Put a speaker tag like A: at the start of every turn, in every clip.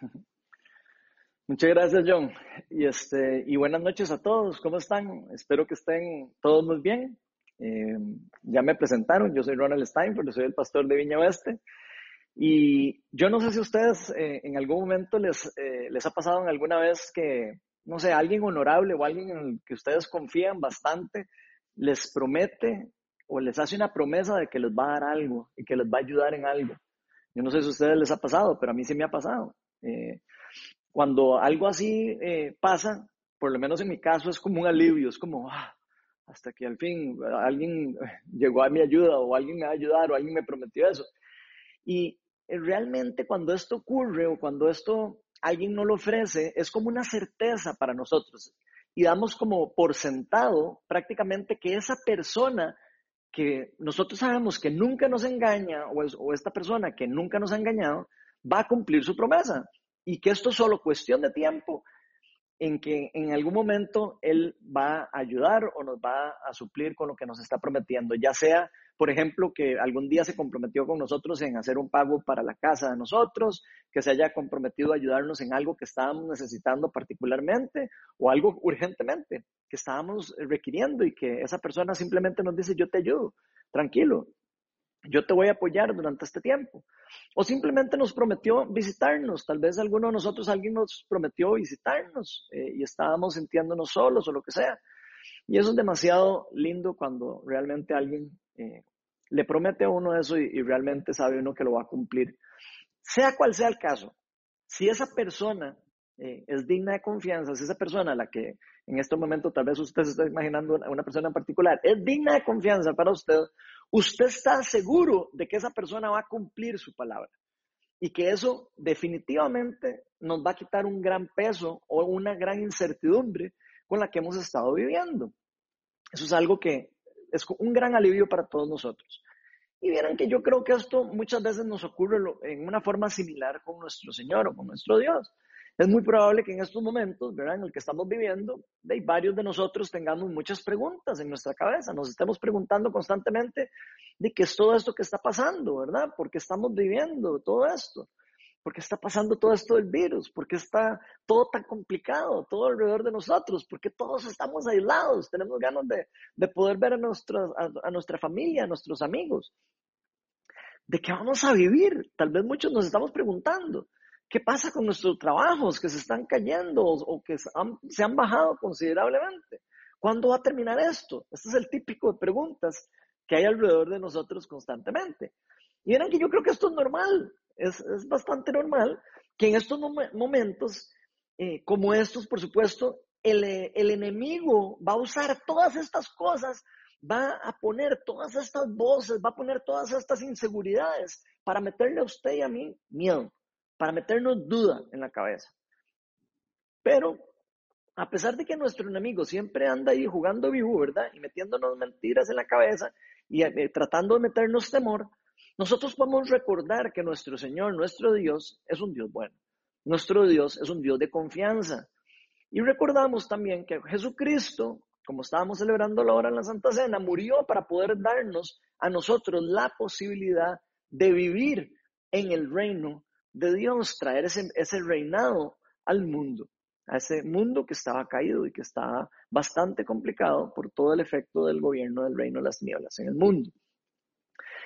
A: Muchas gracias, John. Y, este, y buenas noches a todos. ¿Cómo están? Espero que estén todos muy bien. Eh, ya me presentaron. Yo soy Ronald Steinfeld, soy el pastor de Viña Oeste. Y yo no sé si ustedes eh, en algún momento les, eh, les ha pasado alguna vez que, no sé, alguien honorable o alguien en el que ustedes confían bastante les promete o les hace una promesa de que les va a dar algo y que les va a ayudar en algo. Yo no sé si a ustedes les ha pasado, pero a mí sí me ha pasado. Eh, cuando algo así pasa, por lo menos en mi caso, es como un alivio, es como, ah, hasta que al fin alguien llegó a mi ayuda o alguien me va a ayudar o alguien me prometió eso. Y eh, realmente cuando esto ocurre o cuando esto alguien no lo ofrece, es como una certeza para nosotros. Y damos como por sentado prácticamente que esa persona que nosotros sabemos que nunca nos engaña o, o esta persona que nunca nos ha engañado va a cumplir su promesa. Y que esto es solo cuestión de tiempo en que en algún momento Él va a ayudar o nos va a suplir con lo que nos está prometiendo, ya sea, por ejemplo, que algún día se comprometió con nosotros en hacer un pago para la casa de nosotros, que se haya comprometido a ayudarnos en algo que estábamos necesitando particularmente o algo urgentemente que estábamos requiriendo y que esa persona simplemente nos dice, yo te ayudo, tranquilo, yo te voy a apoyar durante este tiempo. O simplemente nos prometió visitarnos. Tal vez alguno de nosotros, alguien nos prometió visitarnos eh, y estábamos sintiéndonos solos o lo que sea. Y eso es demasiado lindo cuando realmente alguien eh, le promete a uno eso y, realmente sabe uno que lo va a cumplir. Sea cual sea el caso, si esa persona eh, es digna de confianza, si esa persona, la que en este momento tal vez usted se está imaginando una persona en particular, es digna de confianza para usted, usted está seguro de que esa persona va a cumplir su palabra y que eso definitivamente nos va a quitar un gran peso o una gran incertidumbre con la que hemos estado viviendo. Eso es algo que es un gran alivio para todos nosotros. Y vieran que yo creo que esto muchas veces nos ocurre en una forma similar con nuestro Señor o con nuestro Dios. Es muy probable que en estos momentos, ¿verdad? En el que estamos viviendo, de varios de nosotros tengamos muchas preguntas en nuestra cabeza, nos estemos preguntando constantemente de qué es todo esto que está pasando, ¿verdad? ¿Por qué estamos viviendo todo esto? ¿Por qué está pasando todo esto del virus? ¿Por qué está todo tan complicado, todo alrededor de nosotros? ¿Por qué todos estamos aislados? Tenemos ganas de, de poder ver a, nuestra, a nuestra familia, a nuestros amigos. ¿De qué vamos a vivir? Tal vez muchos nos estamos preguntando. ¿Qué pasa con nuestros trabajos que se están cayendo o, que se han, bajado considerablemente? ¿Cuándo va a terminar esto? Este es el típico de preguntas que hay alrededor de nosotros constantemente. Y verán que yo creo que esto es normal, es, bastante normal que en estos momentos, eh, como estos, por supuesto, el, el enemigo va a usar todas estas cosas, va a poner todas estas voces, va a poner todas estas inseguridades para meterle a usted y a mí miedo para meternos duda en la cabeza. Pero a pesar de que nuestro enemigo siempre anda ahí jugando vivo, ¿verdad? Y metiéndonos mentiras en la cabeza y eh, tratando de meternos temor, nosotros podemos recordar que nuestro Señor, nuestro Dios, es un Dios bueno. Nuestro Dios es un Dios de confianza. Y recordamos también que Jesucristo, como estábamos celebrando la hora en la Santa Cena, murió para poder darnos a nosotros la posibilidad de vivir en el reino de Dios, traer ese, ese reinado al mundo, a ese mundo que estaba caído y que estaba bastante complicado por todo el efecto del gobierno del reino de las nieblas en el mundo.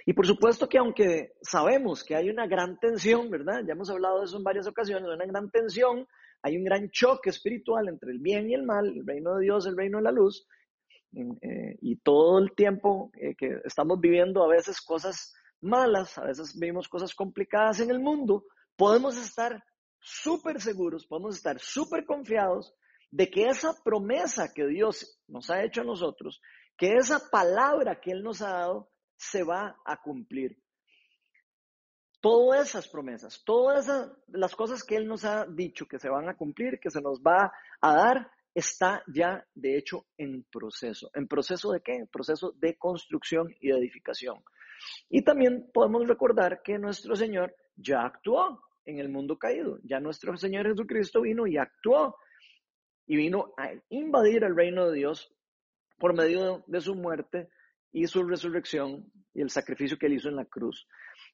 A: Y por supuesto que aunque sabemos que hay una gran tensión, ¿verdad? Ya hemos hablado de eso en varias ocasiones, una gran tensión, hay un gran choque espiritual entre el bien y el mal, el reino de Dios, el reino de la luz, eh, y todo el tiempo eh, que estamos viviendo a veces cosas malas, a veces vivimos cosas complicadas en el mundo, podemos estar súper seguros, podemos estar súper confiados de que esa promesa que Dios nos ha hecho a nosotros, que esa palabra que Él nos ha dado, se va a cumplir. Todas esas promesas, todas las cosas que Él nos ha dicho que se van a cumplir, que se nos va a dar, está ya de hecho en proceso. ¿En proceso de qué? En proceso de construcción y de edificación. Y también podemos recordar que nuestro Señor ya actuó en el mundo caído. Ya nuestro Señor Jesucristo vino y actuó y vino a invadir el reino de Dios por medio de su muerte y su resurrección y el sacrificio que él hizo en la cruz.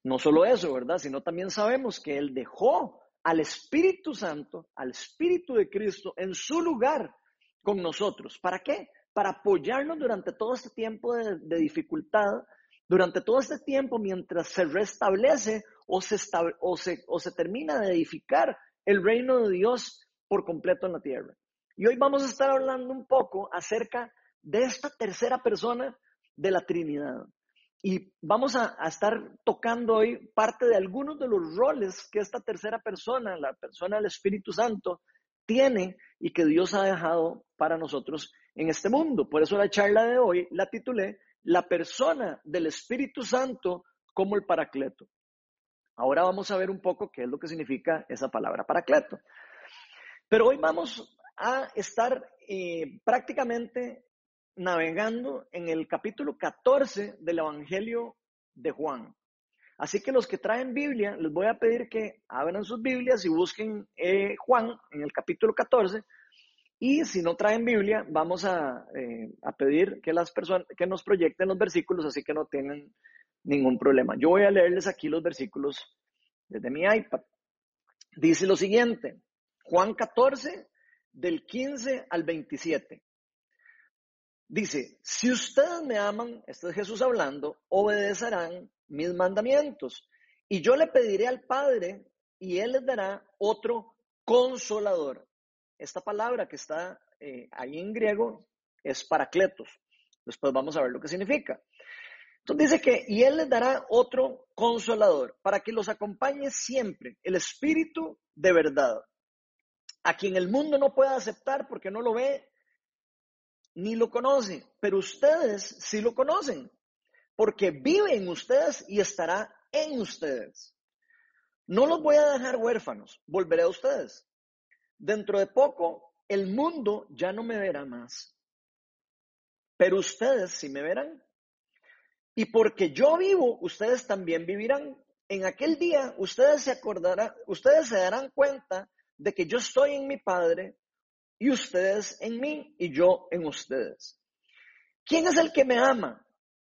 A: No solo eso, ¿verdad? Sino también sabemos que él dejó al Espíritu Santo, al Espíritu de Cristo en su lugar con nosotros. ¿Para qué? Para apoyarnos durante todo este tiempo de, dificultad, durante todo este tiempo mientras se restablece o se, termina de edificar el reino de Dios por completo en la tierra. Y hoy vamos a estar hablando un poco acerca de esta tercera persona de la Trinidad. Y vamos a, estar tocando hoy parte de algunos de los roles que esta tercera persona, la persona del Espíritu Santo, tiene y que Dios ha dejado para nosotros en este mundo. Por eso la charla de hoy la titulé La persona del Espíritu Santo como el Paracleto. Ahora vamos a ver un poco qué es lo que significa esa palabra Paracleto. Pero hoy vamos a estar eh, prácticamente navegando en el capítulo 14 del Evangelio de Juan. Así que los que traen Biblia, les voy a pedir que abran sus Biblias y busquen eh, Juan en el capítulo 14. Y si no traen Biblia, vamos a, eh, pedir que las personas que nos proyecten los versículos, así que no tengan ningún problema. Yo voy a leerles aquí los versículos desde mi iPad. Dice lo siguiente, Juan 14, del 15 al 27. Dice, si ustedes me aman, este es Jesús hablando, obedecerán mis mandamientos. Y yo le pediré al Padre y Él les dará otro consolador. Esta palabra que está eh, ahí en griego es paracletos. Después vamos a ver lo que significa. Entonces dice que, y Él les dará otro consolador para que los acompañe siempre, el Espíritu de verdad, a quien el mundo no puede aceptar porque no lo ve ni lo conoce, pero ustedes sí lo conocen, porque vive en ustedes y estará en ustedes. No los voy a dejar huérfanos, volveré a ustedes. Dentro de poco, el mundo ya no me verá más, pero ustedes sí me verán. Y porque yo vivo, ustedes también vivirán. En aquel día, ustedes se acordarán, ustedes se darán cuenta de que yo estoy en mi Padre y ustedes en mí y yo en ustedes. ¿Quién es el que me ama?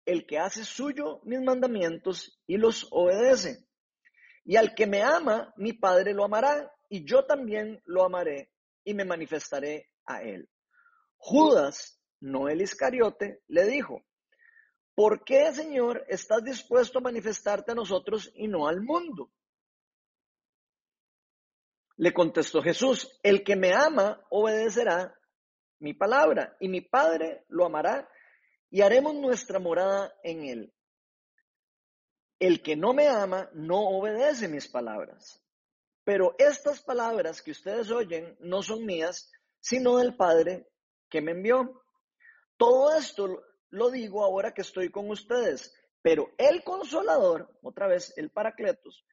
A: El que hace suyo mis mandamientos y los obedece. Y al que me ama, mi Padre lo amará y yo también lo amaré y me manifestaré a él. Judas, no el Iscariote, le dijo, ¿por qué, Señor, estás dispuesto a manifestarte a nosotros y no al mundo? Le contestó Jesús, el que me ama obedecerá mi palabra y mi Padre lo amará y haremos nuestra morada en él. El que no me ama no obedece mis palabras. Pero estas palabras que ustedes oyen no son mías, sino del Padre que me envió. Todo esto lo digo ahora que estoy con ustedes, pero el consolador, otra vez el Paracletos,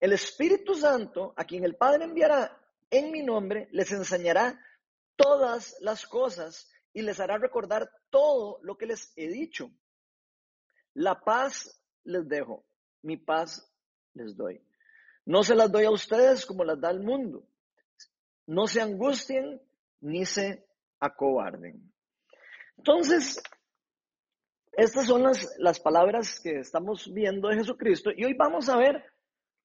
A: el Espíritu Santo, a quien el Padre enviará en mi nombre, les enseñará todas las cosas y les hará recordar todo lo que les he dicho. La paz les dejo, mi paz les doy. No se las doy a ustedes como las da el mundo. No se angustien ni se acobarden. Entonces, estas son las, las palabras que estamos viendo de Jesucristo y hoy vamos a ver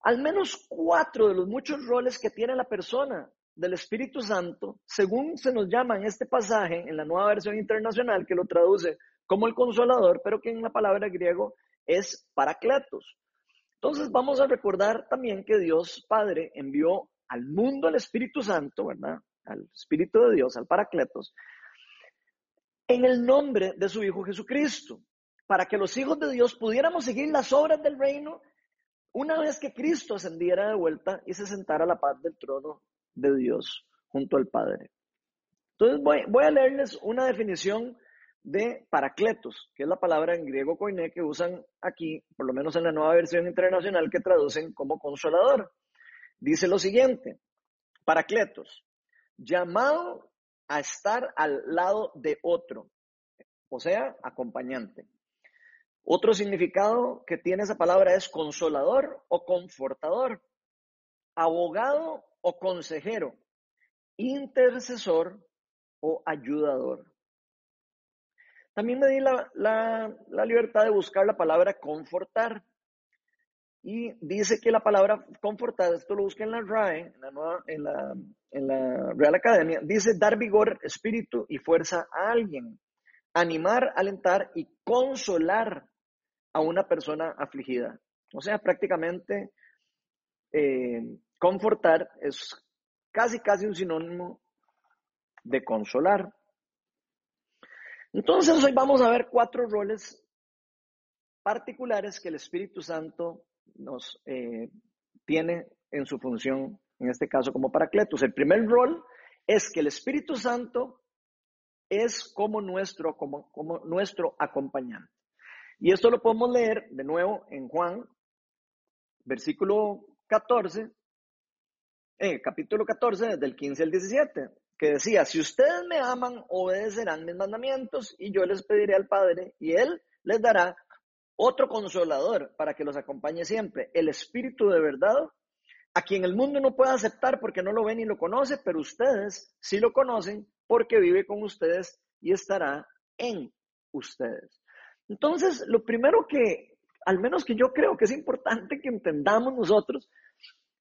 A: al menos cuatro de los muchos roles que tiene la persona del Espíritu Santo, según se nos llama en este pasaje, en la nueva versión internacional, que lo traduce como el consolador, pero que en la palabra griego es paracletos. Entonces vamos a recordar también que Dios Padre envió al mundo al Espíritu Santo, ¿verdad? Al Espíritu de Dios, al paracletos, en el nombre de su Hijo Jesucristo, para que los hijos de Dios pudiéramos seguir las obras del reino una vez que Cristo ascendiera de vuelta y se sentara a la paz del trono de Dios junto al Padre. Entonces voy, a leerles una definición de paracletos, que es la palabra en griego koiné que usan aquí, por lo menos en la nueva versión internacional que traducen como consolador. Dice lo siguiente, paracletos, llamado a estar al lado de otro, o sea, acompañante. Otro significado que tiene esa palabra es consolador o confortador, abogado o consejero, intercesor o ayudador. También me di la, libertad de buscar la palabra confortar. Y dice que la palabra confortar, esto lo busca en la RAE, en la, Real Academia, dice dar vigor, espíritu y fuerza a alguien, animar, alentar y consolar a una persona afligida. O sea, prácticamente eh, confortar es casi, casi un sinónimo de consolar. Entonces hoy vamos a ver cuatro roles particulares que el Espíritu Santo nos eh, tiene en su función, en este caso como paracletos. El primer rol es que el Espíritu Santo es como nuestro, como, como nuestro acompañante. Y esto lo podemos leer de nuevo en Juan, versículo 14, eh, capítulo 14, del 15 al 17, que decía, si ustedes me aman, obedecerán mis mandamientos y yo les pediré al Padre y Él les dará otro consolador para que los acompañe siempre, el Espíritu de verdad, a quien el mundo no puede aceptar porque no lo ve ni lo conoce, pero ustedes sí lo conocen porque vive con ustedes y estará en ustedes. Entonces, lo primero que, al menos que yo creo que es importante que entendamos nosotros,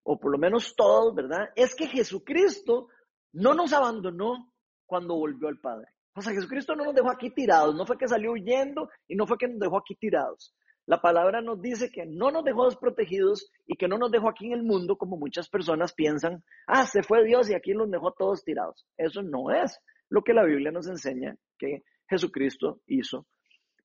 A: o por lo menos todos, ¿verdad? Es que Jesucristo no nos abandonó cuando volvió al Padre. O sea, Jesucristo no nos dejó aquí tirados, no fue que salió huyendo y no fue que nos dejó aquí tirados. La palabra nos dice que no nos dejó desprotegidos y que no nos dejó aquí en el mundo como muchas personas piensan, ah, se fue Dios y aquí los dejó todos tirados. Eso no es lo que la Biblia nos enseña que Jesucristo hizo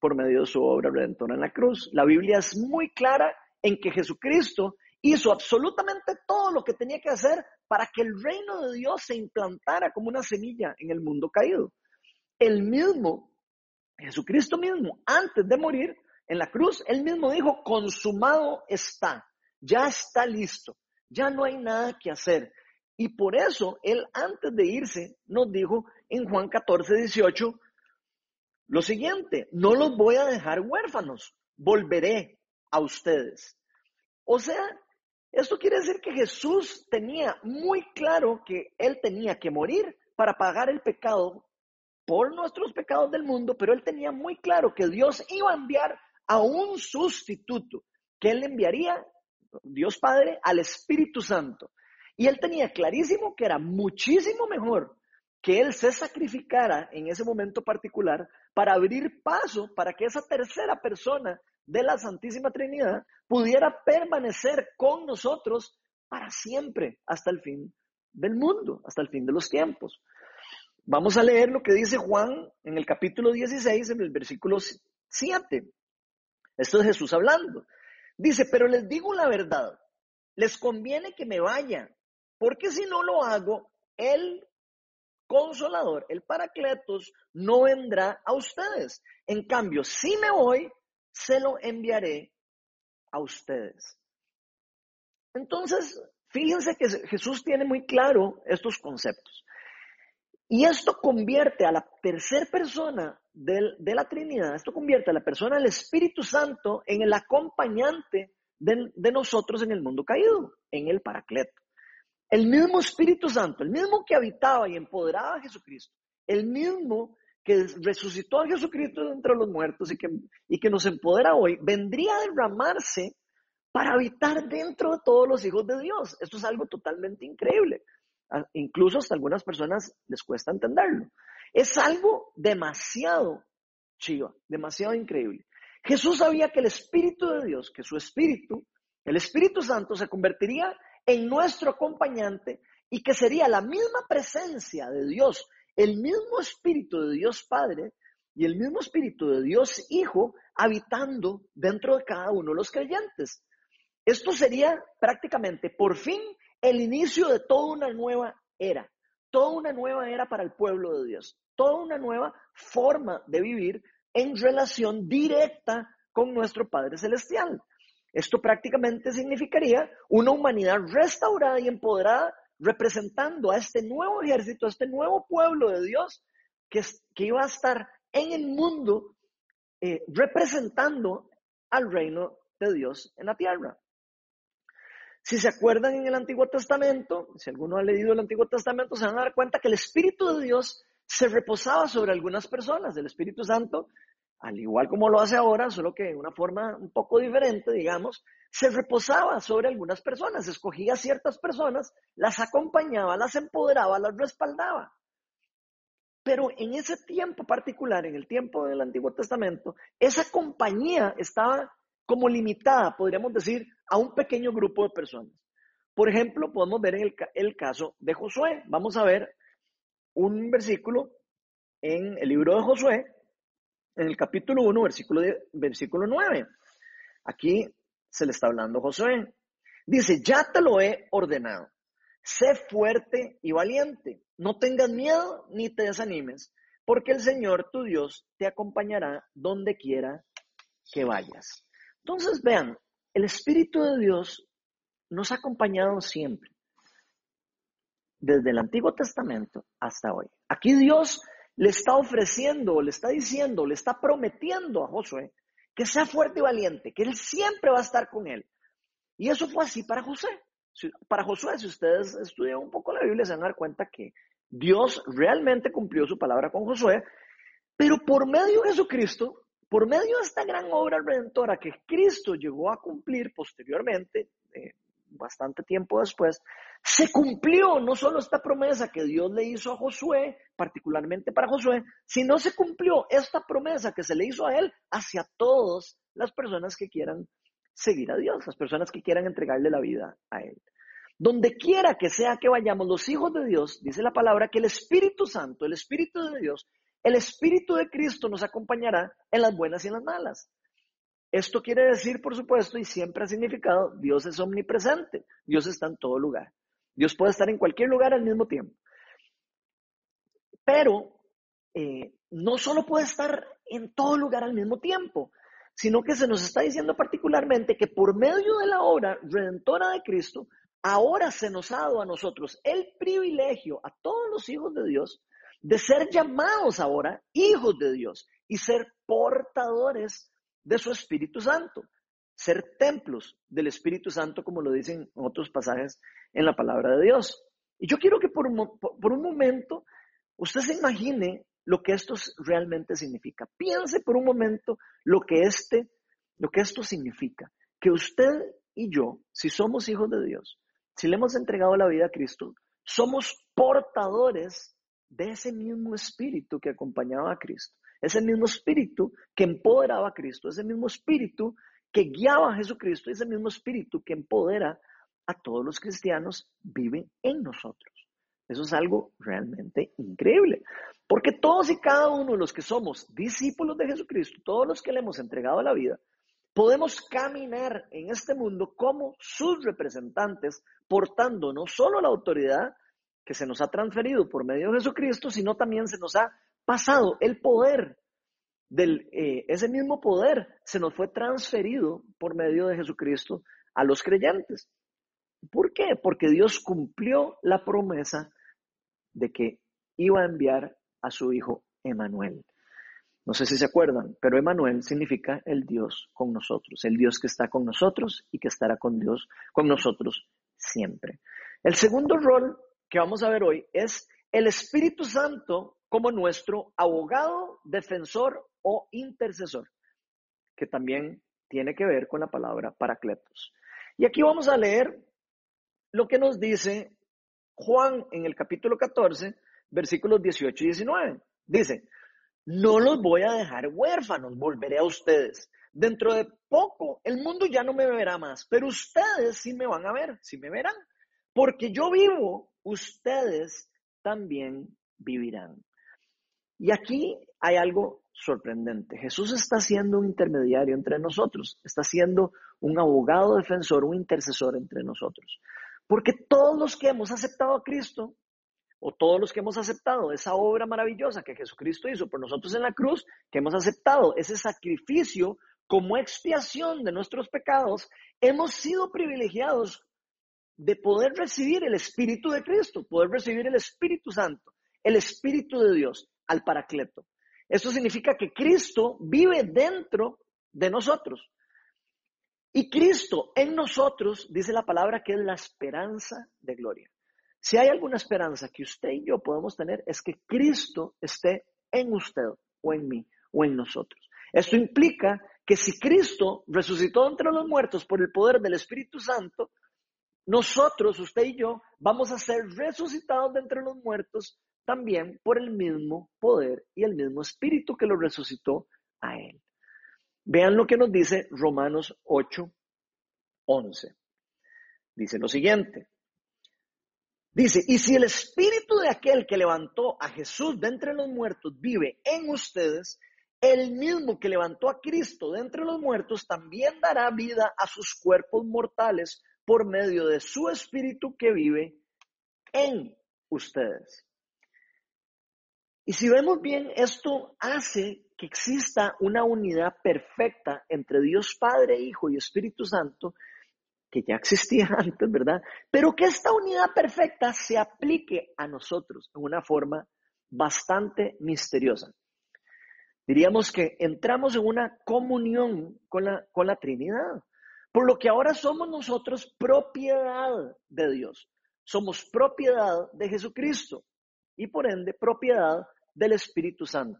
A: por medio de su obra redentora en la cruz. La Biblia es muy clara en que Jesucristo hizo absolutamente todo lo que tenía que hacer para que el reino de Dios se implantara como una semilla en el mundo caído el mismo, Jesucristo mismo, antes de morir en la cruz, él mismo dijo, consumado está, ya está listo, ya no hay nada que hacer. Y por eso él antes de irse nos dijo en Juan 14, 18, lo siguiente, no los voy a dejar huérfanos, volveré a ustedes. O sea, esto quiere decir que Jesús tenía muy claro que él tenía que morir para pagar el pecado por nuestros pecados del mundo, pero él tenía muy claro que Dios iba a enviar a un sustituto, que él enviaría, Dios Padre, al Espíritu Santo. Y él tenía clarísimo que era muchísimo mejor que él se sacrificara en ese momento particular para abrir paso para que esa tercera persona de la Santísima Trinidad pudiera permanecer con nosotros para siempre, hasta el fin del mundo, hasta el fin de los tiempos. Vamos a leer lo que dice Juan en el capítulo 16, en el versículo 7. Esto es Jesús hablando. Dice, pero les digo la verdad, les conviene que me vaya, porque si no lo hago, el consolador, el paracletos, no vendrá a ustedes. En cambio, si me voy, se lo enviaré a ustedes. Entonces, fíjense que Jesús tiene muy claro estos conceptos. Y esto convierte a la tercera persona de la Trinidad, esto convierte a la persona del Espíritu Santo en el acompañante de, nosotros en el mundo caído, en el Paracleto. El mismo Espíritu Santo, el mismo que habitaba y empoderaba a Jesucristo, el mismo que resucitó a Jesucristo entre los muertos y que nos empodera hoy, vendría a derramarse para habitar dentro de todos los hijos de Dios. Esto es algo totalmente increíble. Incluso hasta algunas personas les cuesta entenderlo. Es algo demasiado chiva, demasiado increíble. Jesús sabía que el Espíritu de Dios, que su Espíritu, el Espíritu Santo se convertiría en nuestro acompañante y que sería la misma presencia de Dios, el mismo Espíritu de Dios Padre y el mismo Espíritu de Dios Hijo habitando dentro de cada uno de los creyentes. Esto sería prácticamente por fin el inicio de toda una nueva era, toda una nueva era para el pueblo de Dios, toda una nueva forma de vivir en relación directa con nuestro Padre Celestial. Esto prácticamente significaría una humanidad restaurada y empoderada, representando a este nuevo ejército, a este nuevo pueblo de Dios que, iba a estar en el mundo eh, representando al reino de Dios en la tierra. Si se acuerdan en el Antiguo Testamento, si alguno ha leído el Antiguo Testamento, se van a dar cuenta que el Espíritu de Dios se reposaba sobre algunas personas. El Espíritu Santo al igual como lo hace ahora, solo que de una forma un poco diferente, digamos, se reposaba sobre algunas personas, escogía ciertas personas, las acompañaba, las empoderaba, las respaldaba. Pero en ese tiempo particular, en el tiempo del Antiguo Testamento, esa compañía estaba como limitada, podríamos decir, a un pequeño grupo de personas. Por ejemplo, podemos ver en el, caso de Josué. Vamos a ver un versículo en el libro de Josué, en el capítulo 1, versículo, versículo 9. Aquí se le está hablando Josué. Dice, ya te lo he ordenado. Sé fuerte y valiente. No tengas miedo ni te desanimes, porque el Señor tu Dios te acompañará donde quiera que vayas. Entonces, vean, el Espíritu de Dios nos ha acompañado siempre, desde el Antiguo Testamento hasta hoy. Aquí Dios le está ofreciendo, le está diciendo, le está prometiendo a Josué que sea fuerte y valiente, que Él siempre va a estar con él. Y eso fue así para José para Josué, si ustedes estudian un poco la Biblia, se van a dar cuenta que Dios realmente cumplió su palabra con Josué, pero por medio de Jesucristo, por medio de esta gran obra redentora que Cristo llegó a cumplir posteriormente, eh, bastante tiempo después, se cumplió no solo esta promesa que Dios le hizo a Josué, particularmente para Josué, sino se cumplió esta promesa que se le hizo a él hacia todas las personas que quieran seguir a Dios, las personas que quieran entregarle la vida a Él. Donde quiera que sea que vayamos los hijos de Dios, dice la palabra que el Espíritu Santo, el Espíritu de Dios, el Espíritu de Cristo nos acompañará en las buenas y en las malas. Esto quiere decir, por supuesto, y siempre ha significado, Dios es omnipresente, Dios está en todo lugar. Dios puede estar en cualquier lugar al mismo tiempo. Pero eh, no solo puede estar en todo lugar al mismo tiempo, sino que se nos está diciendo particularmente que por medio de la obra redentora de Cristo, ahora se nos ha dado a nosotros el privilegio, a todos los hijos de Dios, de ser llamados ahora hijos de Dios y ser portadores de su Espíritu Santo, ser templos del Espíritu Santo, como lo dicen en otros pasajes en la palabra de Dios. Y yo quiero que por un, por un momento usted se imagine lo que esto realmente significa. Piense por un momento lo que, este, lo que esto significa. Que usted y yo, si somos hijos de Dios, si le hemos entregado la vida a Cristo, somos portadores de ese mismo espíritu que acompañaba a Cristo, ese mismo espíritu que empoderaba a Cristo, ese mismo espíritu que guiaba a Jesucristo, ese mismo espíritu que empodera a todos los cristianos, vive en nosotros. Eso es algo realmente increíble. Porque todos y cada uno de los que somos discípulos de Jesucristo, todos los que le hemos entregado la vida, podemos caminar en este mundo como sus representantes, portando no solo la autoridad que se nos ha transferido por medio de Jesucristo, sino también se nos ha pasado el poder del, eh, ese mismo poder se nos fue transferido por medio de Jesucristo a los creyentes. ¿Por qué? Porque Dios cumplió la promesa de que iba a enviar a su hijo Emanuel. No sé si se acuerdan, pero Emanuel significa el Dios con nosotros, el Dios que está con nosotros y que estará con Dios, con nosotros siempre. El segundo rol que vamos a ver hoy es el Espíritu Santo como nuestro abogado, defensor o intercesor, que también tiene que ver con la palabra paracletos. Y aquí vamos a leer lo que nos dice Juan en el capítulo 14, versículos 18 y 19. Dice, no los voy a dejar huérfanos, volveré a ustedes. Dentro de poco el mundo ya no me verá más, pero ustedes sí me van a ver, sí me verán. Porque yo vivo, ustedes también vivirán. Y aquí hay algo sorprendente. Jesús está siendo un intermediario entre nosotros, está siendo un abogado defensor, un intercesor entre nosotros. Porque todos los que hemos aceptado a Cristo, o todos los que hemos aceptado esa obra maravillosa que Jesucristo hizo por nosotros en la cruz, que hemos aceptado ese sacrificio como expiación de nuestros pecados, hemos sido privilegiados de poder recibir el Espíritu de Cristo, poder recibir el Espíritu Santo, el Espíritu de Dios al Paracleto. Eso significa que Cristo vive dentro de nosotros. Y Cristo en nosotros, dice la palabra, que es la esperanza de gloria. Si hay alguna esperanza que usted y yo podemos tener, es que Cristo esté en usted o en mí o en nosotros. Esto implica que si Cristo resucitó entre los muertos por el poder del Espíritu Santo, nosotros, usted y yo, vamos a ser resucitados de entre los muertos también por el mismo poder y el mismo Espíritu que lo resucitó a él. Vean lo que nos dice Romanos 8, 11. Dice lo siguiente. Dice, y si el espíritu de aquel que levantó a Jesús de entre los muertos vive en ustedes, el mismo que levantó a Cristo de entre los muertos también dará vida a sus cuerpos mortales por medio de su espíritu que vive en ustedes. Y si vemos bien, esto hace que exista una unidad perfecta entre Dios Padre, Hijo y Espíritu Santo, que ya existía antes, ¿verdad? Pero que esta unidad perfecta se aplique a nosotros en una forma bastante misteriosa. Diríamos que entramos en una comunión con la, con la Trinidad, por lo que ahora somos nosotros propiedad de Dios. Somos propiedad de Jesucristo y por ende propiedad del Espíritu Santo.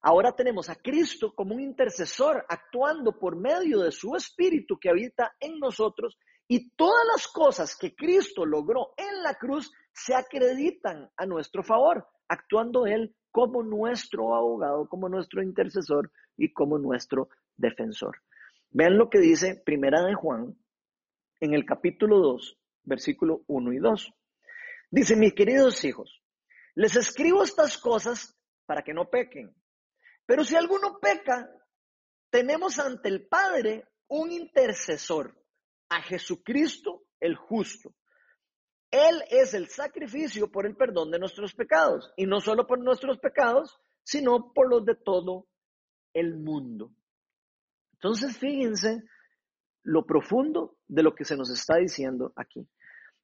A: Ahora tenemos a Cristo como un intercesor actuando por medio de su Espíritu que habita en nosotros y todas las cosas que Cristo logró en la cruz se acreditan a nuestro favor, actuando Él como nuestro abogado, como nuestro intercesor y como nuestro defensor. Vean lo que dice Primera de Juan en el capítulo 2, versículo 1 y 2. Dice, mis queridos hijos, les escribo estas cosas para que no pequen. Pero si alguno peca, tenemos ante el Padre un intercesor, a Jesucristo el justo. Él es el sacrificio por el perdón de nuestros pecados, y no solo por nuestros pecados, sino por los de todo el mundo. Entonces, fíjense lo profundo de lo que se nos está diciendo aquí.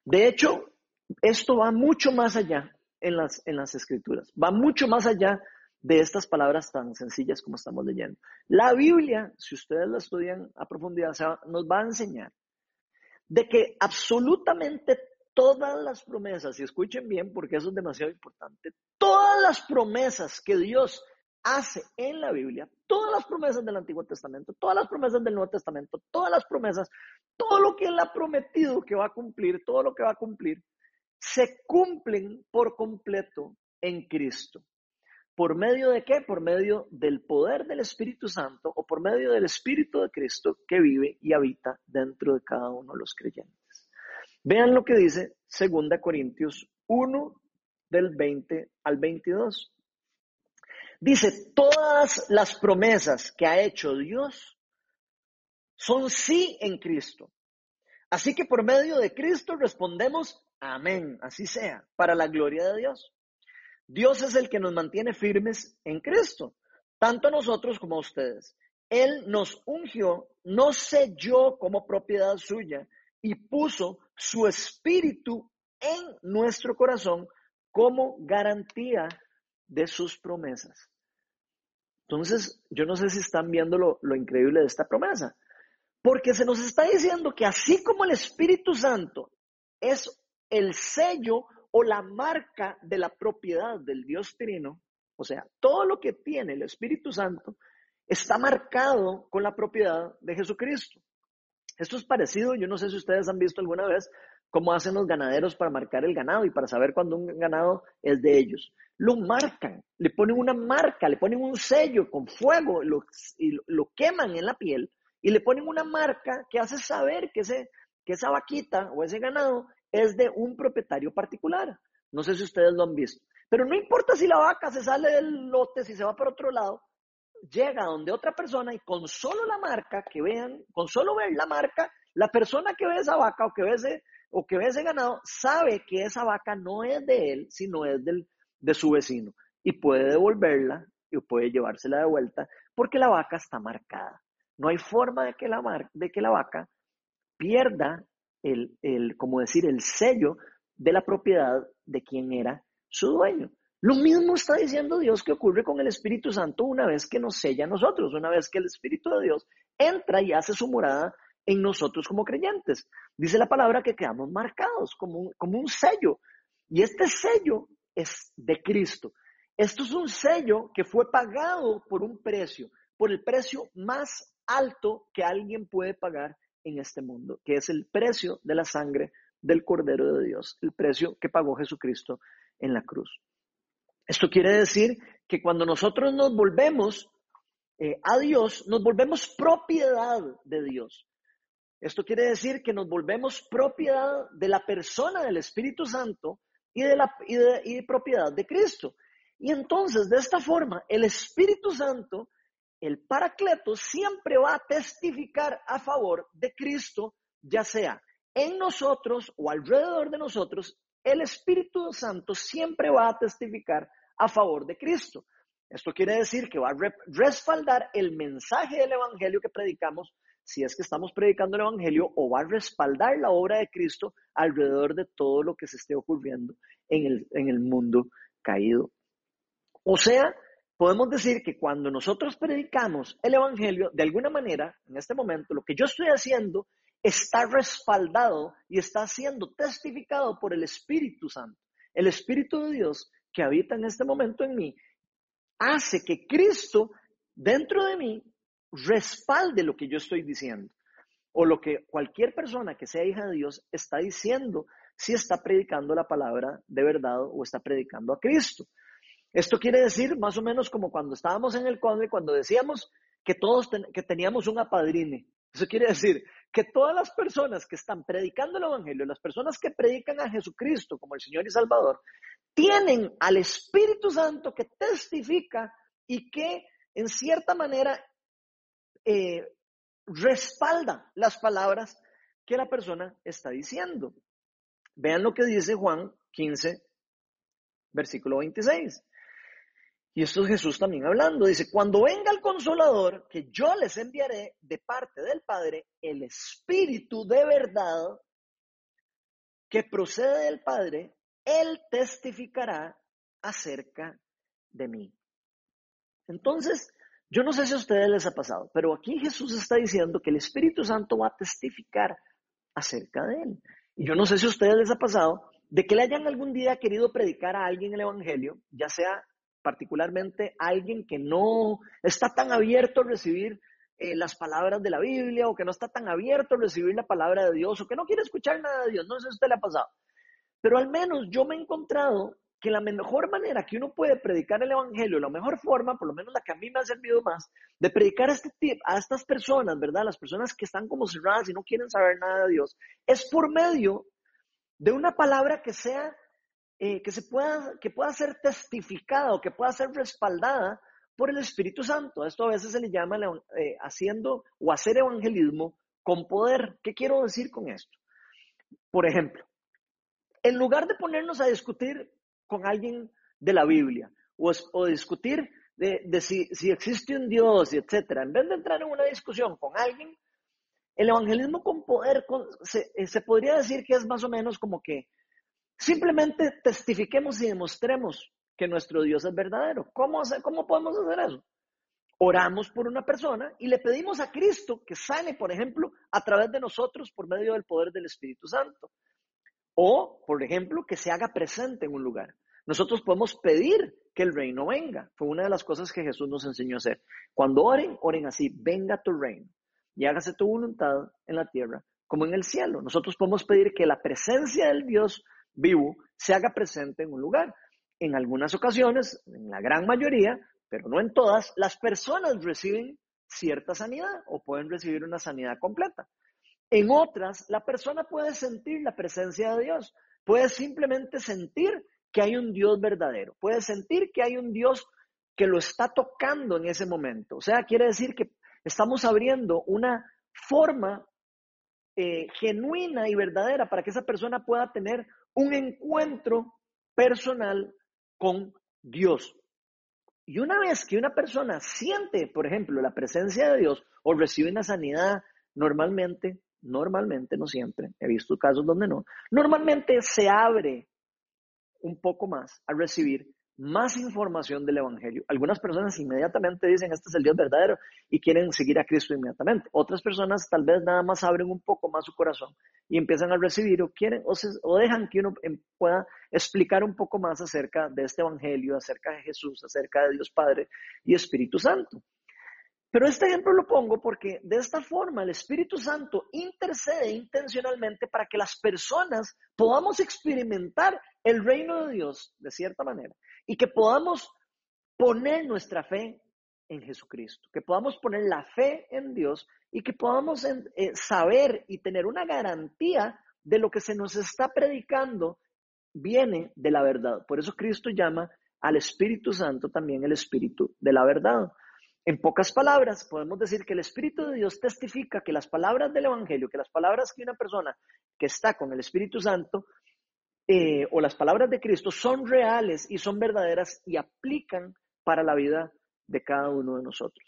A: De hecho, esto va mucho más allá en las, en las escrituras, va mucho más allá de estas palabras tan sencillas como estamos leyendo. La Biblia, si ustedes la estudian a profundidad, nos va a enseñar de que absolutamente todas las promesas, y escuchen bien porque eso es demasiado importante, todas las promesas que Dios hace en la Biblia, todas las promesas del Antiguo Testamento, todas las promesas del Nuevo Testamento, todas las promesas, todo lo que Él ha prometido que va a cumplir, todo lo que va a cumplir, se cumplen por completo en Cristo. ¿Por medio de qué? Por medio del poder del Espíritu Santo o por medio del Espíritu de Cristo que vive y habita dentro de cada uno de los creyentes. Vean lo que dice 2 Corintios 1 del 20 al 22. Dice, todas las promesas que ha hecho Dios son sí en Cristo. Así que por medio de Cristo respondemos, amén, así sea, para la gloria de Dios. Dios es el que nos mantiene firmes en Cristo, tanto nosotros como a ustedes. Él nos ungió, nos selló como propiedad suya y puso su espíritu en nuestro corazón como garantía de sus promesas. Entonces, yo no sé si están viendo lo, lo, increíble de esta promesa, porque se nos está diciendo que así como el Espíritu Santo es el sello o la marca de la propiedad del Dios Trino, o sea, todo lo que tiene el Espíritu Santo está marcado con la propiedad de Jesucristo. Esto es parecido, yo no sé si ustedes han visto alguna vez cómo hacen los ganaderos para marcar el ganado y para saber cuándo un ganado es de ellos. Lo marcan, le ponen una marca, le ponen un sello con fuego lo, y lo, queman en la piel y le ponen una marca que hace saber que, ese, que esa vaquita o ese ganado es de un propietario particular. No sé si ustedes lo han visto. Pero no importa si la vaca se sale del lote, si se va por otro lado, llega donde otra persona y con solo la marca que vean, con solo ver la marca, la persona que ve esa vaca o que ve ese, o que ve ese ganado sabe que esa vaca no es de él, sino es del, de su vecino. Y puede devolverla y puede llevársela de vuelta porque la vaca está marcada. No hay forma de que la, de que la vaca pierda el, el, como decir, el sello de la propiedad de quien era su dueño. Lo mismo está diciendo Dios que ocurre con el Espíritu Santo una vez que nos sella a nosotros, una vez que el Espíritu de Dios entra y hace su morada en nosotros como creyentes. Dice la palabra que quedamos marcados como un, como un sello. Y este sello es de Cristo. Esto es un sello que fue pagado por un precio, por el precio más alto que alguien puede pagar en este mundo, que es el precio de la sangre del Cordero de Dios, el precio que pagó Jesucristo en la cruz. Esto quiere decir que cuando nosotros nos volvemos eh, a Dios, nos volvemos propiedad de Dios. Esto quiere decir que nos volvemos propiedad de la persona del Espíritu Santo y de propiedad de Cristo. Y entonces, de esta forma, el Espíritu Santo, el Paracleto, siempre va a testificar a favor de Cristo, ya sea en nosotros o alrededor de nosotros, el Espíritu Santo siempre va a testificar a favor de Cristo. Esto quiere decir que va a respaldar el mensaje del Evangelio que predicamos, si es que estamos predicando el Evangelio, o va a respaldar la obra de Cristo alrededor de todo lo que se esté ocurriendo en el, en el mundo caído. O sea, podemos decir que cuando nosotros predicamos el Evangelio, de alguna manera, en este momento, lo que yo estoy haciendo está respaldado y está siendo testificado por el Espíritu Santo. El Espíritu de Dios que habita en este momento en mí hace que Cristo dentro de mí respalde lo que yo estoy diciendo o lo que cualquier persona que sea hija de Dios está diciendo si está predicando la palabra de verdad o está predicando a Cristo. Esto quiere decir más o menos como cuando estábamos en el conde, cuando decíamos que todos que teníamos un apadrine. Eso quiere decir que todas las personas que están predicando el Evangelio, las personas que predican a Jesucristo como el Señor y Salvador, tienen al Espíritu Santo que testifica y que en cierta manera eh, respalda las palabras que la persona está diciendo. Vean lo que dice Juan 15, versículo 26. Y esto es Jesús también hablando. Dice, cuando venga el consolador, que yo les enviaré de parte del Padre, el Espíritu de verdad, que procede del Padre, Él testificará acerca de mí. Entonces, yo no sé si a ustedes les ha pasado, pero aquí Jesús está diciendo que el Espíritu Santo va a testificar acerca de Él. Y yo no sé si a ustedes les ha pasado de que le hayan algún día querido predicar a alguien el Evangelio, ya sea particularmente alguien que no está tan abierto a recibir eh, las palabras de la Biblia o que no está tan abierto a recibir la palabra de Dios o que no quiere escuchar nada de Dios. No sé si a usted le ha pasado. Pero al menos yo me he encontrado que la mejor manera que uno puede predicar el Evangelio, la mejor forma, por lo menos la que a mí me ha servido más, de predicar este tip, a estas personas, ¿verdad? Las personas que están como cerradas y no quieren saber nada de Dios, es por medio de una palabra que sea eh, que, se pueda, que pueda ser testificada o que pueda ser respaldada por el Espíritu Santo. Esto a veces se le llama eh, haciendo o hacer evangelismo con poder. ¿Qué quiero decir con esto? Por ejemplo, en lugar de ponernos a discutir con alguien de la Biblia o, o discutir de, si, si, existe un Dios etcétera, en vez de entrar en una discusión con alguien, el evangelismo con poder se, eh, se podría decir que es más o menos como que Simplemente testifiquemos y demostremos que nuestro Dios es verdadero. ¿Cómo, ¿Cómo podemos hacer eso? Oramos por una persona y le pedimos a Cristo que sane, por ejemplo, a través de nosotros por medio del poder del Espíritu Santo. O, por ejemplo, que se haga presente en un lugar. Nosotros podemos pedir que el reino venga. Fue una de las cosas que Jesús nos enseñó a hacer. Cuando oren, oren así, venga tu reino y hágase tu voluntad en la tierra como en el cielo. Nosotros podemos pedir que la presencia del Dios vivo se haga presente en un lugar. En algunas ocasiones, en la gran mayoría, pero no en todas, las personas reciben cierta sanidad o pueden recibir una sanidad completa. En otras, la persona puede sentir la presencia de Dios, puede simplemente sentir que hay un Dios verdadero, puede sentir que hay un Dios que lo está tocando en ese momento. O sea, quiere decir que estamos abriendo una forma eh, genuina y verdadera para que esa persona pueda tener un encuentro personal con Dios. Y una vez que una persona siente, por ejemplo, la presencia de Dios o recibe una sanidad, normalmente, normalmente, no siempre, he visto casos donde no, normalmente se abre un poco más a recibir más información del Evangelio. Algunas personas inmediatamente dicen, este es el Dios verdadero y quieren seguir a Cristo inmediatamente. Otras personas tal vez nada más abren un poco más su corazón y empiezan a recibir o quieren o, dejan que uno em, pueda explicar un poco más acerca de este Evangelio, acerca de Jesús, acerca de Dios Padre y Espíritu Santo. Pero este ejemplo lo pongo porque de esta forma el Espíritu Santo intercede intencionalmente para que las personas podamos experimentar el reino de Dios de cierta manera y que podamos poner nuestra fe en Jesucristo, que podamos poner la fe en Dios y que podamos eh, saber y tener una garantía de lo que se nos está predicando viene de la verdad. Por eso Cristo llama al Espíritu Santo también el Espíritu de la verdad. En pocas palabras, podemos decir que el Espíritu de Dios testifica que las palabras del Evangelio, que las palabras que una persona que está con el Espíritu Santo eh, o las palabras de Cristo son reales y son verdaderas y aplican para la vida de cada uno de nosotros.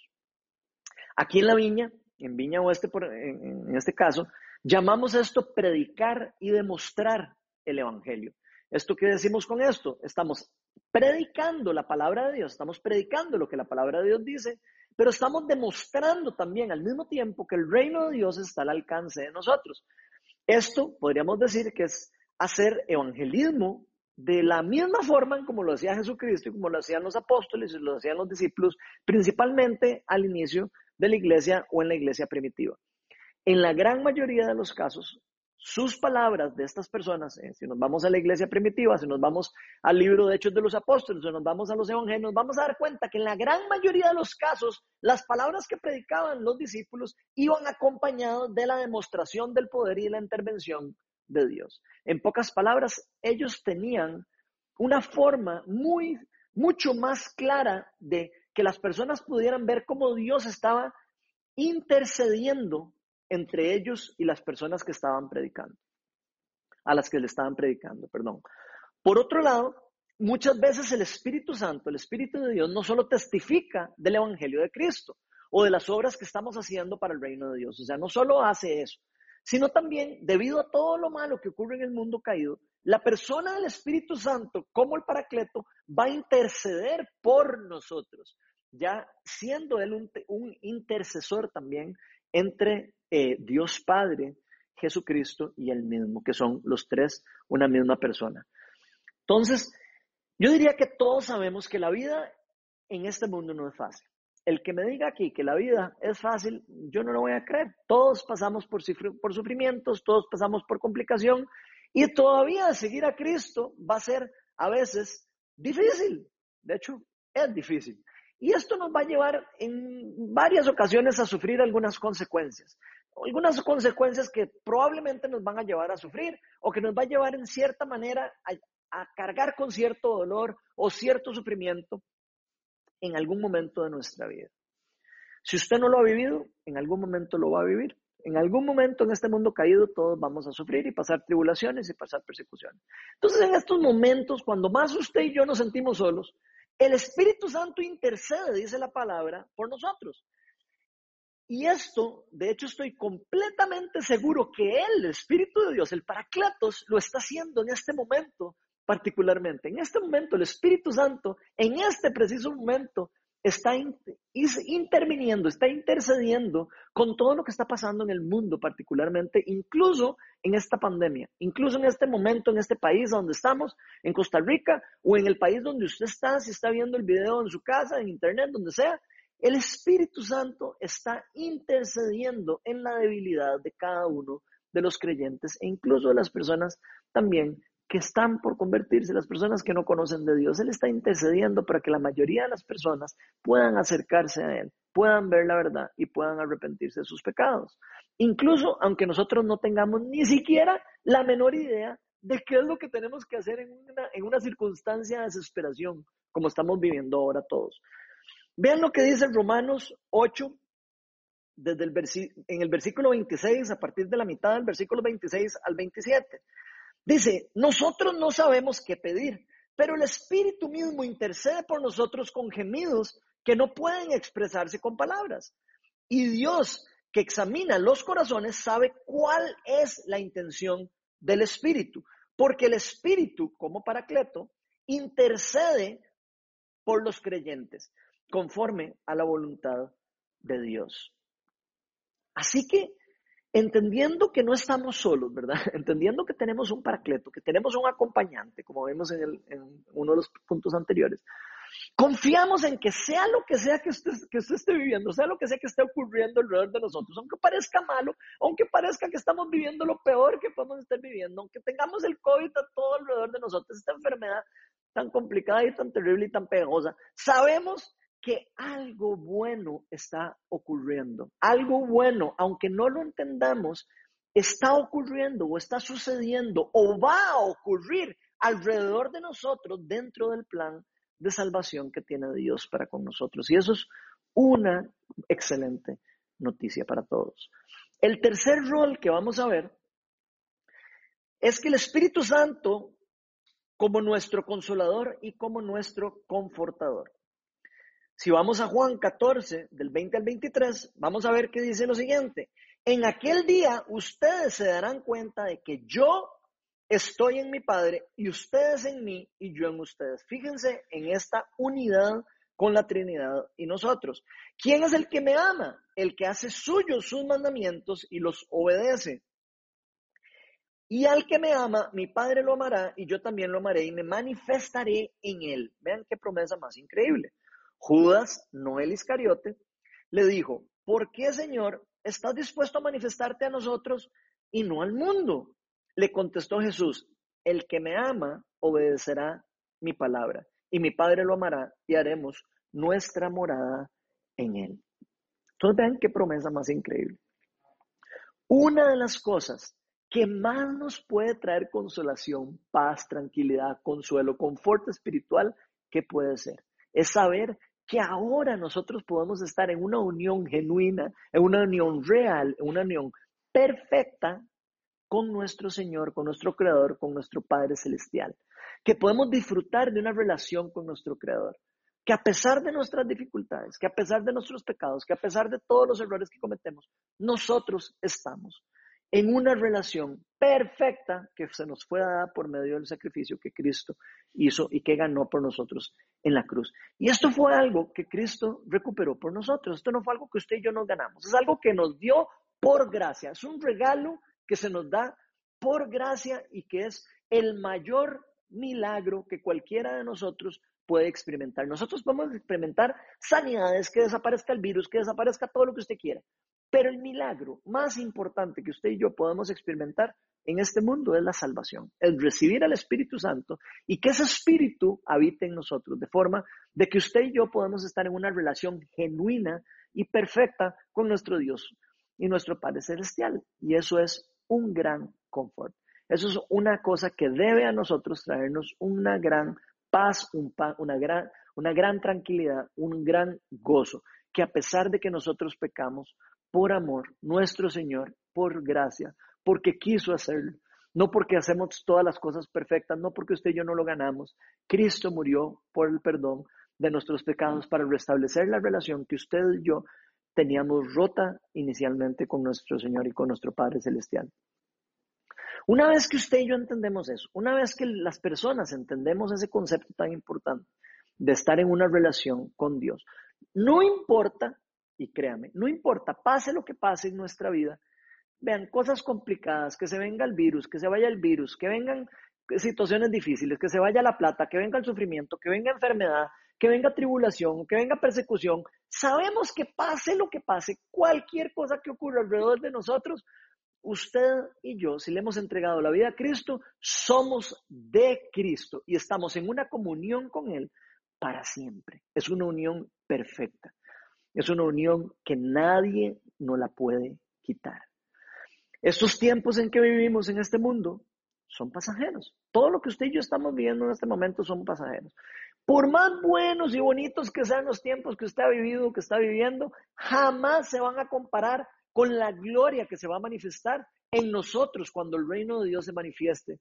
A: Aquí en la viña, en Viña Oeste, por, en, en este caso, llamamos esto predicar y demostrar el Evangelio. ¿Esto qué decimos con esto? Estamos predicando la palabra de Dios, estamos predicando lo que la palabra de Dios dice, pero estamos demostrando también al mismo tiempo que el reino de Dios está al alcance de nosotros. Esto podríamos decir que es hacer evangelismo de la misma forma como lo hacía Jesucristo y como lo hacían los apóstoles y lo hacían los discípulos, principalmente al inicio de la iglesia o en la iglesia primitiva. En la gran mayoría de los casos, sus palabras de estas personas, eh, si nos vamos a la iglesia primitiva, si nos vamos al libro de Hechos de los Apóstoles, si nos vamos a los evangelios, vamos a dar cuenta que en la gran mayoría de los casos, las palabras que predicaban los discípulos iban acompañadas de la demostración del poder y la intervención de Dios. En pocas palabras, ellos tenían una forma muy, mucho más clara de que las personas pudieran ver cómo Dios estaba intercediendo entre ellos y las personas que estaban predicando, a las que le estaban predicando, perdón. Por otro lado, muchas veces el Espíritu Santo, el Espíritu de Dios, no solo testifica del Evangelio de Cristo o de las obras que estamos haciendo para el reino de Dios, o sea, no solo hace eso, sino también, debido a todo lo malo que ocurre en el mundo caído, la persona del Espíritu Santo, como el Paracleto, va a interceder por nosotros, ya siendo él un, intercesor también entre eh, Dios Padre, Jesucristo y el mismo, que son los tres una misma persona. Entonces, yo diría que todos sabemos que la vida en este mundo no es fácil. El que me diga aquí que la vida es fácil, yo no lo voy a creer. Todos pasamos por, sufrimientos, todos pasamos por complicación y todavía seguir a Cristo va a ser a veces difícil. De hecho, es difícil. Y esto nos va a llevar en varias ocasiones a sufrir algunas consecuencias. Algunas consecuencias que probablemente nos van a llevar a sufrir o que nos va a llevar en cierta manera a cargar con cierto dolor o cierto sufrimiento en algún momento de nuestra vida. Si usted no lo ha vivido, en algún momento lo va a vivir. En algún momento en este mundo caído todos vamos a sufrir y pasar tribulaciones y pasar persecuciones. Entonces en estos momentos, cuando más usted y yo nos sentimos solos, el Espíritu Santo intercede, dice la palabra, por nosotros. Y esto, de hecho, estoy completamente seguro que el Espíritu de Dios, el Paracletos, lo está haciendo en este momento particularmente. En este momento, el Espíritu Santo, en este preciso momento, está interviniendo, está intercediendo con todo lo que está pasando en el mundo particularmente, incluso en esta pandemia, incluso en este momento, en este país donde estamos, en Costa Rica o en el país donde usted está, si está viendo el video en su casa, en internet, donde sea, el Espíritu Santo está intercediendo en la debilidad de cada uno de los creyentes e incluso de las personas también que están por convertirse, las personas que no conocen de Dios. Él está intercediendo para que la mayoría de las personas puedan acercarse a Él, puedan ver la verdad y puedan arrepentirse de sus pecados. Incluso aunque nosotros no tengamos ni siquiera la menor idea de qué es lo que tenemos que hacer en una, en una circunstancia de desesperación, como estamos viviendo ahora todos. Vean lo que dice Romanos 8, desde el en el versículo 26, a partir de la mitad del versículo 26 al 27. Dice, nosotros no sabemos qué pedir, pero el Espíritu mismo intercede por nosotros con gemidos que no pueden expresarse con palabras. Y Dios, que examina los corazones, sabe cuál es la intención del Espíritu, porque el Espíritu, como Paracleto, intercede por los creyentes, conforme a la voluntad de Dios. Así que entendiendo que no estamos solos, ¿verdad? Entendiendo que tenemos un paracleto, que tenemos un acompañante, como vemos en, uno de los puntos anteriores, Confiamos en que sea lo que sea que usted, que usted esté viviendo, sea lo que sea que esté ocurriendo alrededor de nosotros, aunque parezca malo, aunque parezca que estamos viviendo lo peor que podemos estar viviendo, aunque tengamos el COVID a todo alrededor de nosotros, esta enfermedad tan complicada y tan terrible y tan pegajosa, sabemos que algo bueno está ocurriendo. Algo bueno, aunque no lo entendamos, está ocurriendo o está sucediendo o va a ocurrir alrededor de nosotros dentro del plan de salvación que tiene Dios para con nosotros. Y eso es una excelente noticia para todos. El tercer rol que vamos a ver es que el Espíritu Santo, como nuestro consolador y como nuestro confortador, si vamos a Juan 14, del 20 al 23, vamos a ver que dice lo siguiente. En aquel día ustedes se darán cuenta de que yo estoy en mi Padre y ustedes en mí y yo en ustedes. Fíjense en esta unidad con la Trinidad y nosotros. ¿Quién es el que me ama? El que hace suyos sus mandamientos y los obedece. Y al que me ama, mi Padre lo amará y yo también lo amaré y me manifestaré en él. Vean qué promesa más increíble. Judas, no el Iscariote, le dijo, ¿por qué, Señor, estás dispuesto a manifestarte a nosotros y no al mundo? Le contestó Jesús, el que me ama obedecerá mi palabra, y mi Padre lo amará y haremos nuestra morada en él. Entonces vean qué promesa más increíble. Una de las cosas que más nos puede traer consolación, paz, tranquilidad, consuelo, confort espiritual, ¿qué puede ser? Es saber que ahora nosotros podemos estar en una unión genuina, en una unión real, en una unión perfecta con nuestro Señor, con nuestro Creador, con nuestro Padre Celestial. Que podemos disfrutar de una relación con nuestro Creador. Que a pesar de nuestras dificultades, que a pesar de nuestros pecados, que a pesar de todos los errores que cometemos, nosotros estamos en una relación perfecta que se nos fue dada por medio del sacrificio que Cristo hizo y que ganó por nosotros en la cruz. Y esto fue algo que Cristo recuperó por nosotros. Esto no fue algo que usted y yo nos ganamos. Es algo que nos dio por gracia. Es un regalo que se nos da por gracia y que es el mayor milagro que cualquiera de nosotros puede experimentar. Nosotros podemos experimentar sanidades, que desaparezca el virus, que desaparezca todo lo que usted quiera. Pero el milagro más importante que usted y yo podemos experimentar en este mundo es la salvación, el recibir al Espíritu Santo y que ese Espíritu habite en nosotros, de forma de que usted y yo podamos estar en una relación genuina y perfecta con nuestro Dios y nuestro Padre Celestial. Y eso es un gran confort. Eso es una cosa que debe a nosotros traernos una gran paz, una, gran, una gran tranquilidad, un gran gozo, que a pesar de que nosotros pecamos, por amor, nuestro Señor, por gracia, porque quiso hacerlo, no porque hacemos todas las cosas perfectas, no porque usted y yo no lo ganamos. Cristo murió por el perdón de nuestros pecados para restablecer la relación que usted y yo teníamos rota inicialmente con nuestro Señor y con nuestro Padre Celestial. Una vez que usted y yo entendemos eso, una vez que las personas entendemos ese concepto tan importante de estar en una relación con Dios, no importa y créame, no importa, pase lo que pase en nuestra vida, vean cosas complicadas, que se venga el virus, que se vaya el virus, que vengan situaciones difíciles, que se vaya la plata, que venga el sufrimiento, que venga enfermedad, que venga tribulación, que venga persecución. Sabemos que pase lo que pase, cualquier cosa que ocurra alrededor de nosotros, usted y yo, si le hemos entregado la vida a Cristo, somos de Cristo y estamos en una comunión con Él para siempre. Es una unión perfecta. Es una unión que nadie nos la puede quitar. Estos tiempos en que vivimos en este mundo son pasajeros. Todo lo que usted y yo estamos viviendo en este momento son pasajeros. Por más buenos y bonitos que sean los tiempos que usted ha vivido, que está viviendo, jamás se van a comparar con la gloria que se va a manifestar en nosotros cuando el reino de Dios se manifieste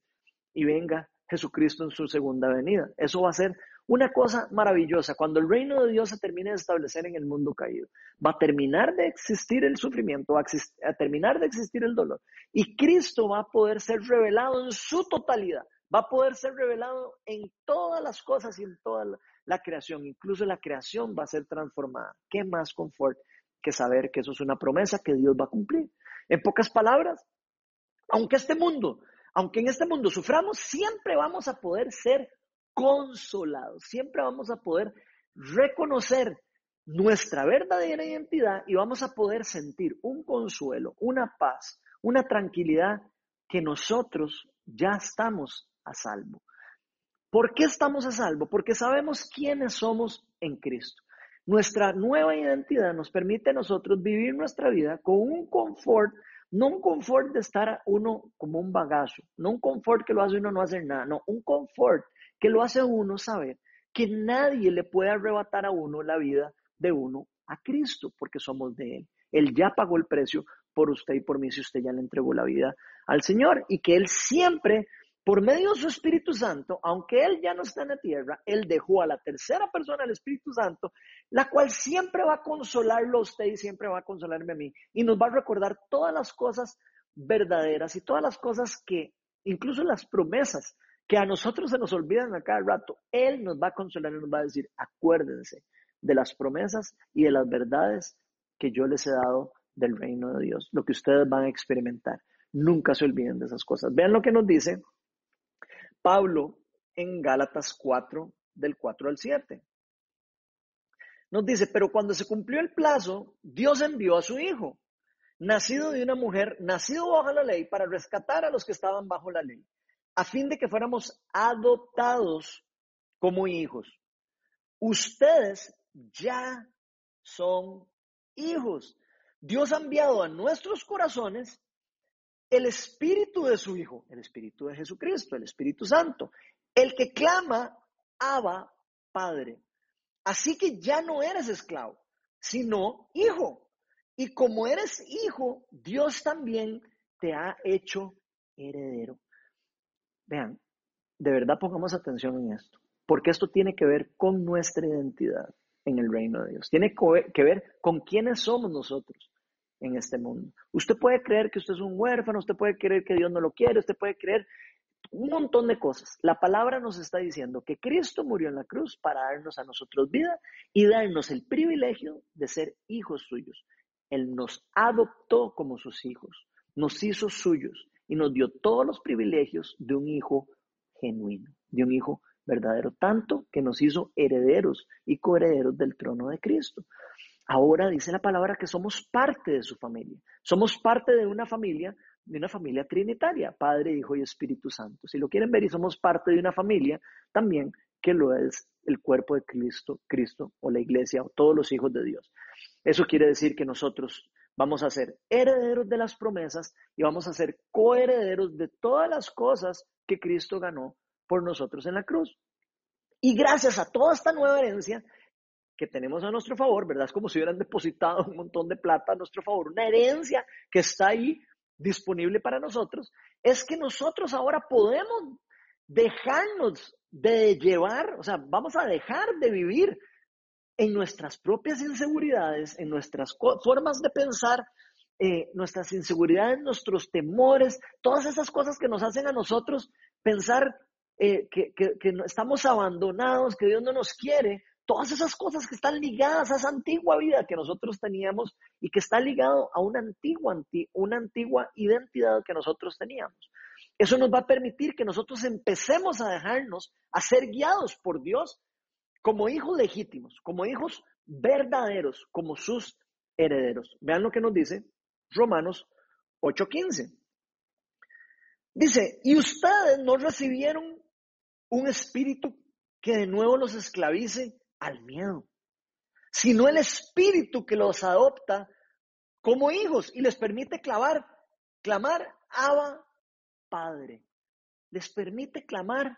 A: y venga Jesucristo en su segunda venida. Eso va a ser una cosa maravillosa. Cuando el reino de Dios se termine de establecer en el mundo caído, va a terminar de existir el sufrimiento, va a, terminar de existir el dolor. Y Cristo va a poder ser revelado en su totalidad. Va a poder ser revelado en todas las cosas y en toda la, la creación. Incluso la creación va a ser transformada. ¿Qué más confort que saber que eso es una promesa que Dios va a cumplir? En pocas palabras, aunque este mundo, aunque en este mundo suframos, siempre vamos a poder ser consolados. Siempre vamos a poder reconocer nuestra verdadera identidad y vamos a poder sentir un consuelo, una paz, una tranquilidad que nosotros ya estamos a salvo. ¿Por qué estamos a salvo? Porque sabemos quiénes somos en Cristo. Nuestra nueva identidad nos permite a nosotros vivir nuestra vida con un confort, no un confort de estar uno como un bagazo, no un confort que lo hace uno no hacer nada, no, un confort que lo hace uno saber que nadie le puede arrebatar a uno la vida de uno a Cristo, porque somos de Él. Él ya pagó el precio por usted y por mí si usted ya le entregó la vida al Señor y que Él siempre, por medio de su Espíritu Santo, aunque Él ya no está en la tierra, Él dejó a la tercera persona, el Espíritu Santo, la cual siempre va a consolarlo a usted y siempre va a consolarme a mí y nos va a recordar todas las cosas verdaderas y todas las cosas que, incluso las promesas que a nosotros se nos olvidan a cada rato, Él nos va a consolar y nos va a decir, acuérdense de las promesas y de las verdades que yo les he dado del reino de Dios, lo que ustedes van a experimentar. Nunca se olviden de esas cosas. Vean lo que nos dice Pablo en Gálatas 4, del 4 al 7. Nos dice, pero cuando se cumplió el plazo, Dios envió a su Hijo, nacido de una mujer, nacido bajo la ley, para rescatar a los que estaban bajo la ley a fin de que fuéramos adoptados como hijos. Ustedes ya son hijos. Dios ha enviado a nuestros corazones el espíritu de su Hijo, el espíritu de Jesucristo, el Espíritu Santo, el que clama, Abba, Padre. Así que ya no eres esclavo, sino hijo. Y como eres hijo, Dios también te ha hecho heredero. Vean, de verdad pongamos atención en esto, porque esto tiene que ver con nuestra identidad en el reino de Dios. Tiene que ver con quiénes somos nosotros en este mundo. Usted puede creer que usted es un huérfano, usted puede creer que Dios no lo quiere, usted puede creer un montón de cosas. La palabra nos está diciendo que Cristo murió en la cruz para darnos a nosotros vida y darnos el privilegio de ser hijos suyos. Él nos adoptó como sus hijos, nos hizo suyos y nos dio todos los privilegios de un hijo genuino, de un hijo verdadero, tanto que nos hizo herederos y coherederos del trono de Cristo. Ahora dice la palabra que somos parte de su familia, somos parte de una familia, de una familia trinitaria, Padre, Hijo y Espíritu Santo. Si lo quieren ver y somos parte de una familia también que lo es el cuerpo de Cristo, Cristo o la iglesia o todos los hijos de Dios. Eso quiere decir que nosotros vamos a ser herederos de las promesas y vamos a ser coherederos de todas las cosas que Cristo ganó por nosotros en la cruz. Y gracias a toda esta nueva herencia que tenemos a nuestro favor, ¿verdad? Es como si hubieran depositado un montón de plata a nuestro favor, una herencia que está ahí disponible para nosotros, es que nosotros ahora podemos dejarnos de llevar, o sea, vamos a dejar de vivir en nuestras propias inseguridades, en nuestras formas de pensar, eh, nuestras inseguridades, nuestros temores, todas esas cosas que nos hacen a nosotros pensar eh, que, estamos abandonados, que Dios no nos quiere, todas esas cosas que están ligadas a esa antigua vida que nosotros teníamos y que está ligado a una antigua, una antigua identidad que nosotros teníamos. Eso nos va a permitir que nosotros empecemos a dejarnos a ser guiados por Dios como hijos legítimos, como hijos verdaderos, como sus herederos. Vean lo que nos dice Romanos 8:15. Dice, y ustedes no recibieron un espíritu que de nuevo los esclavice al miedo, sino el espíritu que los adopta como hijos y les permite clavar, clamar, Abba, Padre. Les permite clamar,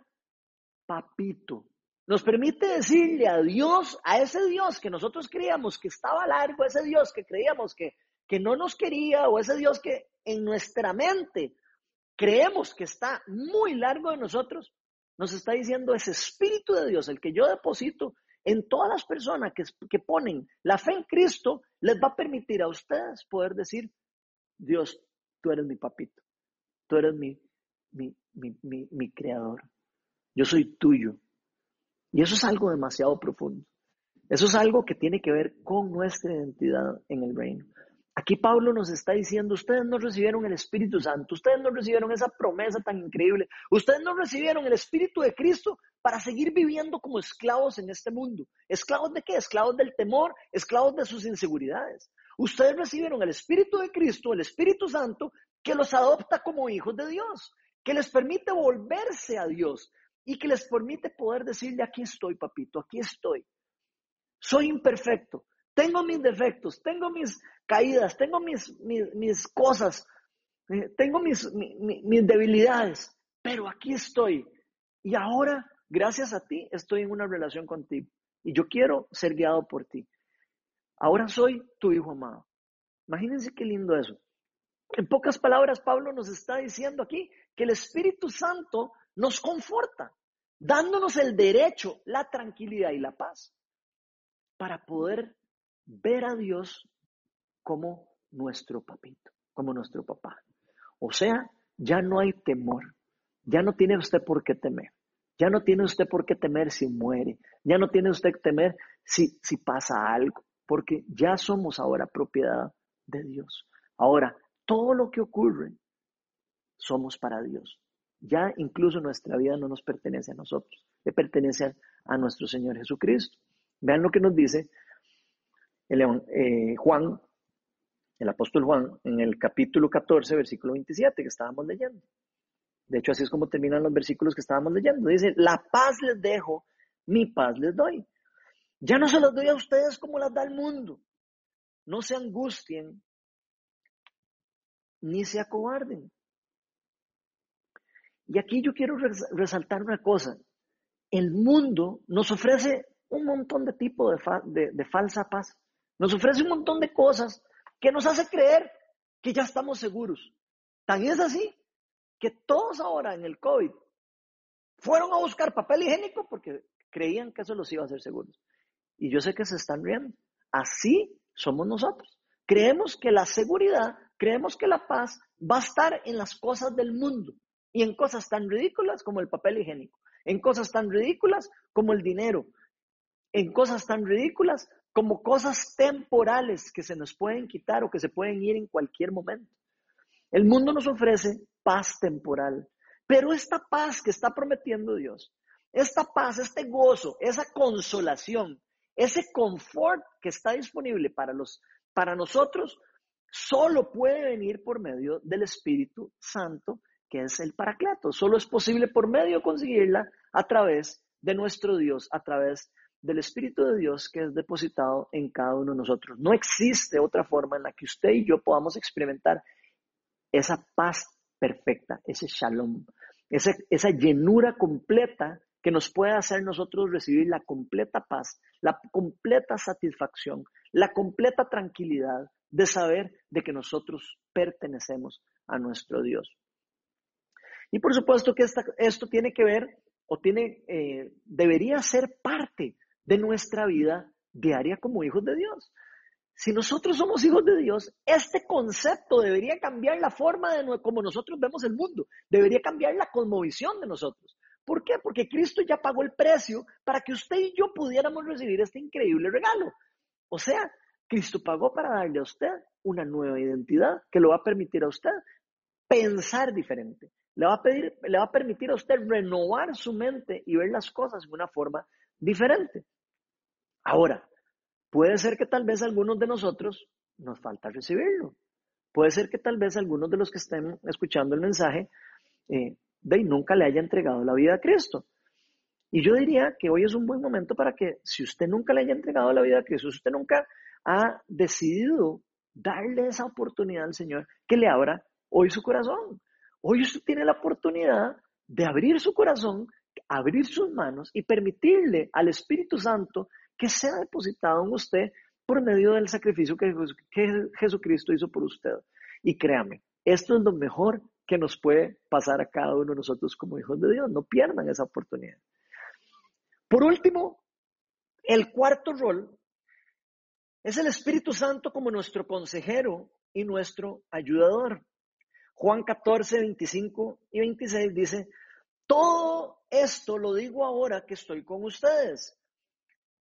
A: Papito. Nos permite decirle a Dios, a ese Dios que nosotros creíamos que estaba largo, ese Dios que creíamos que, que no nos quería, o ese Dios que en nuestra mente creemos que está muy largo de nosotros, nos está diciendo ese Espíritu de Dios, el que yo deposito en todas las personas que, que ponen la fe en Cristo, les va a permitir a ustedes poder decir, Dios, tú eres mi papito, tú eres mi, mi, mi, mi creador, yo soy tuyo, y eso es algo demasiado profundo. Eso es algo que tiene que ver con nuestra identidad en el reino. Aquí Pablo nos está diciendo, ustedes no recibieron el Espíritu Santo, ustedes no recibieron esa promesa tan increíble, ustedes no recibieron el Espíritu de Cristo para seguir viviendo como esclavos en este mundo. ¿Esclavos de qué? Esclavos del temor, esclavos de sus inseguridades. Ustedes recibieron el Espíritu de Cristo, el Espíritu Santo, que los adopta como hijos de Dios, que les permite volverse a Dios y que les permite poder decirle, aquí estoy, papito, aquí estoy. Soy imperfecto, tengo mis defectos, tengo mis caídas, tengo mis, mis, cosas, eh, tengo mis, mis debilidades, pero aquí estoy. Y ahora, gracias a ti, estoy en una relación contigo. Y yo quiero ser guiado por ti. Ahora soy tu hijo amado. Imagínense qué lindo eso. En pocas palabras, Pablo nos está diciendo aquí que el Espíritu Santo nos conforta, dándonos el derecho, la tranquilidad y la paz para poder ver a Dios como nuestro papito, como nuestro papá. O sea, ya no hay temor, ya no tiene usted por qué temer, ya no tiene usted por qué temer si muere, ya no tiene usted temer si, si pasa algo, porque ya somos ahora propiedad de Dios. Ahora, todo lo que ocurre, somos para Dios. Ya incluso nuestra vida no nos pertenece a nosotros, le pertenece a nuestro Señor Jesucristo. Vean lo que nos dice el, eh, Juan, el apóstol Juan, en el capítulo 14, versículo 27 que estábamos leyendo. De hecho, así es como terminan los versículos que estábamos leyendo. Dice, la paz les dejo, mi paz les doy. Ya no se las doy a ustedes como las da el mundo. No se angustien ni se acobarden. Y aquí yo quiero resaltar una cosa. El mundo nos ofrece un montón de tipos de, de, falsa paz. Nos ofrece un montón de cosas que nos hace creer que ya estamos seguros. Tan es así que todos ahora en el COVID fueron a buscar papel higiénico porque creían que eso los iba a hacer seguros. Y yo sé que se están riendo. Así somos nosotros. Creemos que la seguridad, creemos que la paz va a estar en las cosas del mundo y en cosas tan ridículas como el papel higiénico, en cosas tan ridículas como el dinero, en cosas tan ridículas como cosas temporales que se nos pueden quitar o que se pueden ir en cualquier momento. El mundo nos ofrece paz temporal, pero esta paz que está prometiendo Dios, esta paz, este gozo, esa consolación, ese confort que está disponible para, los, para nosotros, solo puede venir por medio del Espíritu Santo, que es el Paracleto. Solo es posible por medio de conseguirla a través de nuestro Dios, a través del Espíritu de Dios que es depositado en cada uno de nosotros. No existe otra forma en la que usted y yo podamos experimentar esa paz perfecta, ese shalom, esa, esa llenura completa que nos pueda hacer nosotros recibir la completa paz, la completa satisfacción, la completa tranquilidad de saber de que nosotros pertenecemos a nuestro Dios. Y por supuesto que esto tiene que ver o tiene, eh, debería ser parte de nuestra vida diaria como hijos de Dios. Si nosotros somos hijos de Dios, este concepto debería cambiar la forma de cómo nosotros vemos el mundo, debería cambiar la cosmovisión de nosotros. ¿Por qué? Porque Cristo ya pagó el precio para que usted y yo pudiéramos recibir este increíble regalo. O sea, Cristo pagó para darle a usted una nueva identidad que lo va a permitir a usted pensar diferente. Le va a, pedir, le va a permitir a usted renovar su mente y ver las cosas de una forma diferente. Ahora, puede ser que tal vez algunos de nosotros nos falta recibirlo. Puede ser que tal vez algunos de los que estén escuchando el mensaje eh, nunca le haya entregado la vida a Cristo. Y yo diría que hoy es un buen momento para que si usted nunca le haya entregado la vida a Cristo, si usted nunca ha decidido darle esa oportunidad al Señor, que le abra hoy su corazón. Hoy usted tiene la oportunidad de abrir su corazón, abrir sus manos y permitirle al Espíritu Santo que sea depositado en usted por medio del sacrificio que, Jesucristo hizo por usted. Y créame, esto es lo mejor que nos puede pasar a cada uno de nosotros como hijos de Dios. No pierdan esa oportunidad. Por último, el cuarto rol es el Espíritu Santo como nuestro consejero y nuestro ayudador. Juan 14, 25 y 26 dice, todo esto lo digo ahora que estoy con ustedes,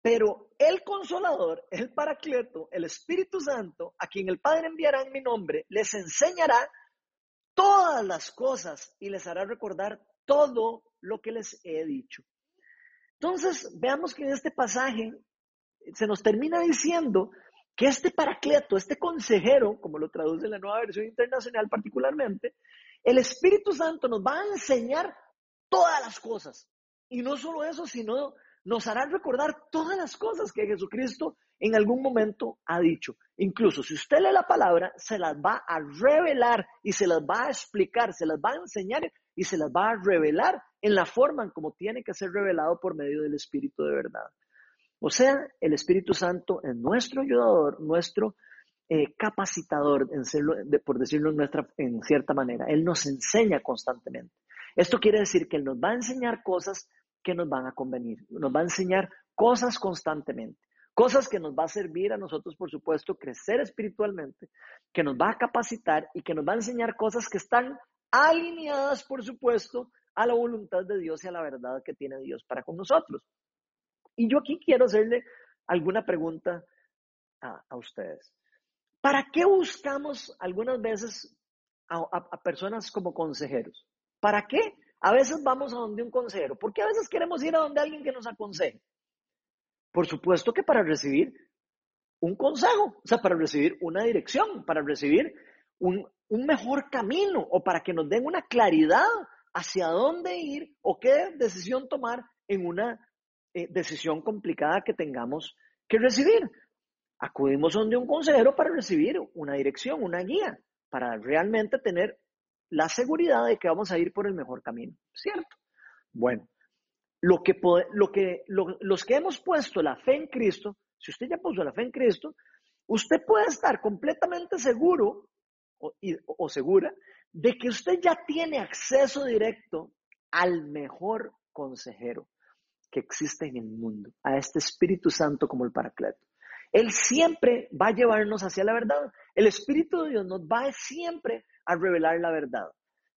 A: pero el consolador, el paracleto, el Espíritu Santo, a quien el Padre enviará en mi nombre, les enseñará todas las cosas y les hará recordar todo lo que les he dicho. Entonces, veamos que en este pasaje se nos termina diciendo que este paracleto, este consejero, como lo traduce la nueva versión internacional particularmente, el Espíritu Santo nos va a enseñar todas las cosas. Y no solo eso, sino nos hará recordar todas las cosas que Jesucristo en algún momento ha dicho. Incluso si usted lee la palabra, se las va a revelar y se las va a explicar, se las va a enseñar y se las va a revelar en la forma en como tiene que ser revelado por medio del Espíritu de verdad. O sea, el Espíritu Santo es nuestro ayudador, nuestro eh, capacitador, por decirlo en, nuestra, en cierta manera. Él nos enseña constantemente. Esto quiere decir que Él nos va a enseñar cosas que nos van a convenir, nos va a enseñar cosas constantemente, cosas que nos va a servir a nosotros, por supuesto, crecer espiritualmente, que nos va a capacitar y que nos va a enseñar cosas que están alineadas, por supuesto, a la voluntad de Dios y a la verdad que tiene Dios para con nosotros. Y yo aquí quiero hacerle alguna pregunta a, ustedes. ¿Para qué buscamos algunas veces a, personas como consejeros? ¿Para qué? A veces vamos a donde un consejero. ¿Por qué a veces queremos ir a donde alguien que nos aconseje? Por supuesto que para recibir un consejo, o sea, para recibir una dirección, para recibir un, un, mejor camino o para que nos den una claridad hacia dónde ir o qué decisión tomar en una eh, decisión complicada que tengamos que recibir. Acudimos donde un consejero para recibir una dirección, una guía, para realmente tener la seguridad de que vamos a ir por el mejor camino, ¿cierto? Bueno, lo que, lo que, los que hemos puesto la fe en Cristo, si usted ya puso la fe en Cristo, usted puede estar completamente seguro o, o segura de que usted ya tiene acceso directo al mejor consejero que existe en el mundo, a este Espíritu Santo como el Paracleto. Él siempre va a llevarnos hacia la verdad. El Espíritu de Dios nos va siempre a revelar la verdad.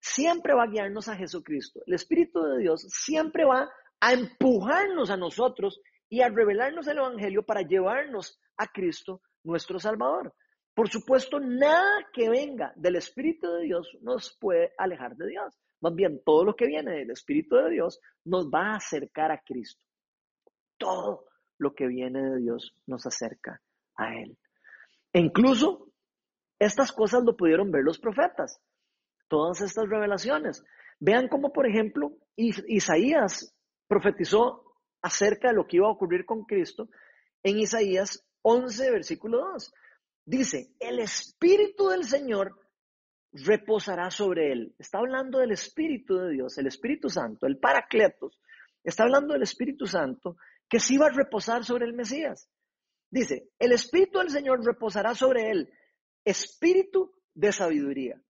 A: Siempre va a guiarnos a Jesucristo. El Espíritu de Dios siempre va a empujarnos a nosotros y a revelarnos el Evangelio para llevarnos a Cristo, nuestro Salvador. Por supuesto, nada que venga del Espíritu de Dios nos puede alejar de Dios. Más bien, todo lo que viene del Espíritu de Dios nos va a acercar a Cristo. Todo lo que viene de Dios nos acerca a Él. E incluso estas cosas lo pudieron ver los profetas, todas estas revelaciones. Vean cómo, por ejemplo, Isaías profetizó acerca de lo que iba a ocurrir con Cristo en Isaías 11, versículo 2. Dice, el Espíritu del Señor reposará sobre él. Está hablando del Espíritu de Dios, el Espíritu Santo, el Paracletos. Está hablando del Espíritu Santo que sí va a reposar sobre el Mesías. Dice, el Espíritu del Señor reposará sobre él, espíritu de sabiduría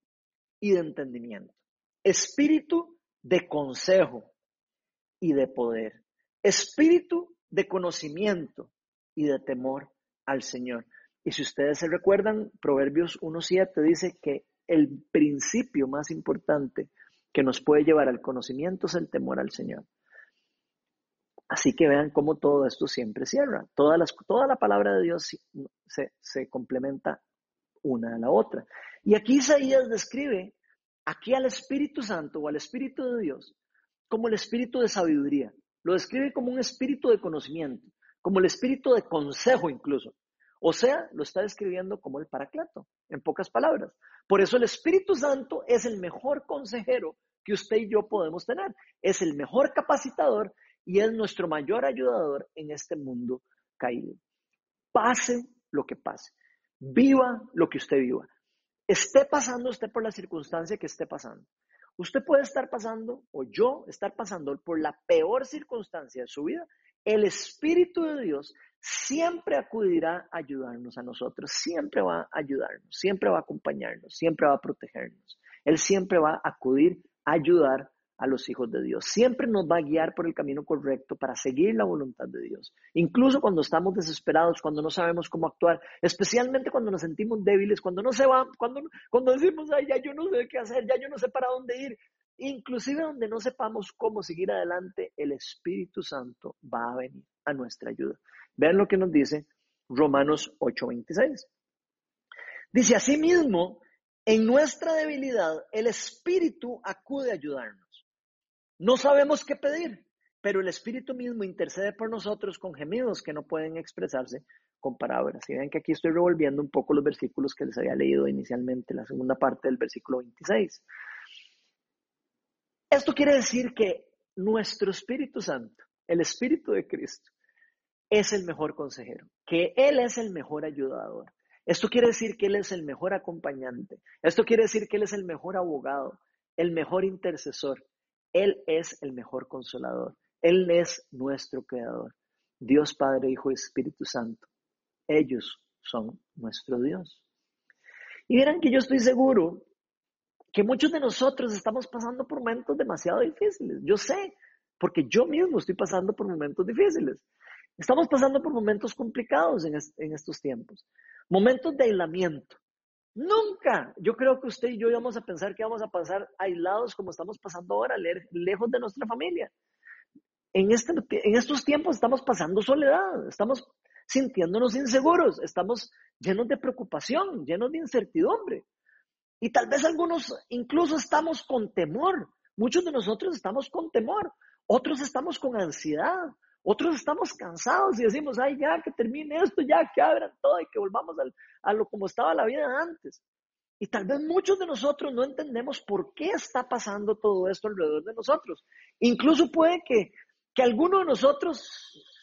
A: y de entendimiento, espíritu de consejo y de poder, espíritu de conocimiento y de temor al Señor. Y si ustedes se recuerdan, Proverbios 1.7 dice que el principio más importante que nos puede llevar al conocimiento es el temor al Señor. Así que vean cómo todo esto siempre cierra. Toda, la palabra de Dios se, se complementa una a la otra. Y aquí Isaías describe aquí al Espíritu Santo o al Espíritu de Dios como el espíritu de sabiduría. Lo describe como un espíritu de conocimiento, como el espíritu de consejo incluso. O sea, lo está describiendo como el paracleto, en pocas palabras. Por eso el Espíritu Santo es el mejor consejero que usted y yo podemos tener. Es el mejor capacitador y es nuestro mayor ayudador en este mundo caído. Pase lo que pase. Viva lo que usted viva. Esté pasando usted por la circunstancia que esté pasando. Usted puede estar pasando, o yo estar pasando por la peor circunstancia de su vida. El Espíritu de Dios siempre acudirá a ayudarnos a nosotros, siempre va a ayudarnos, siempre va a acompañarnos, siempre va a protegernos. Él siempre va a acudir a ayudar a los hijos de Dios. Siempre nos va a guiar por el camino correcto para seguir la voluntad de Dios. Incluso cuando estamos desesperados, cuando no sabemos cómo actuar, especialmente cuando nos sentimos débiles, cuando no se va, cuando, cuando decimos, ay, ya yo no sé qué hacer, ya yo no sé para dónde ir. Inclusive donde no sepamos cómo seguir adelante, el Espíritu Santo va a venir a nuestra ayuda. Vean lo que nos dice Romanos 8:26. Dice, asimismo, en nuestra debilidad, el Espíritu acude a ayudarnos. No sabemos qué pedir, pero el Espíritu mismo intercede por nosotros con gemidos que no pueden expresarse con palabras. Y ven que aquí estoy revolviendo un poco los versículos que les había leído inicialmente, la segunda parte del versículo 26. Esto quiere decir que nuestro Espíritu Santo, el Espíritu de Cristo, es el mejor consejero, que Él es el mejor ayudador. Esto quiere decir que Él es el mejor acompañante. Esto quiere decir que Él es el mejor abogado, el mejor intercesor. Él es el mejor consolador. Él es nuestro creador. Dios Padre, Hijo y Espíritu Santo. Ellos son nuestro Dios. Y verán que yo estoy seguro que muchos de nosotros estamos pasando por momentos demasiado difíciles. Yo sé, porque yo mismo estoy pasando por momentos difíciles. Estamos pasando por momentos complicados en, estos tiempos, momentos de aislamiento. Nunca, yo creo que usted y yo íbamos a pensar que íbamos a pasar aislados como estamos pasando ahora, lejos de nuestra familia. Este, en estos tiempos estamos pasando soledad, estamos sintiéndonos inseguros, estamos llenos de preocupación, llenos de incertidumbre. Y tal vez algunos incluso estamos con temor. Muchos de nosotros estamos con temor. Otros estamos con ansiedad. Otros estamos cansados y decimos, ay, ya que termine esto, ya que abran todo y que volvamos a lo como estaba la vida antes. Y tal vez muchos de nosotros no entendemos por qué está pasando todo esto alrededor de nosotros. Incluso puede que, que alguno de nosotros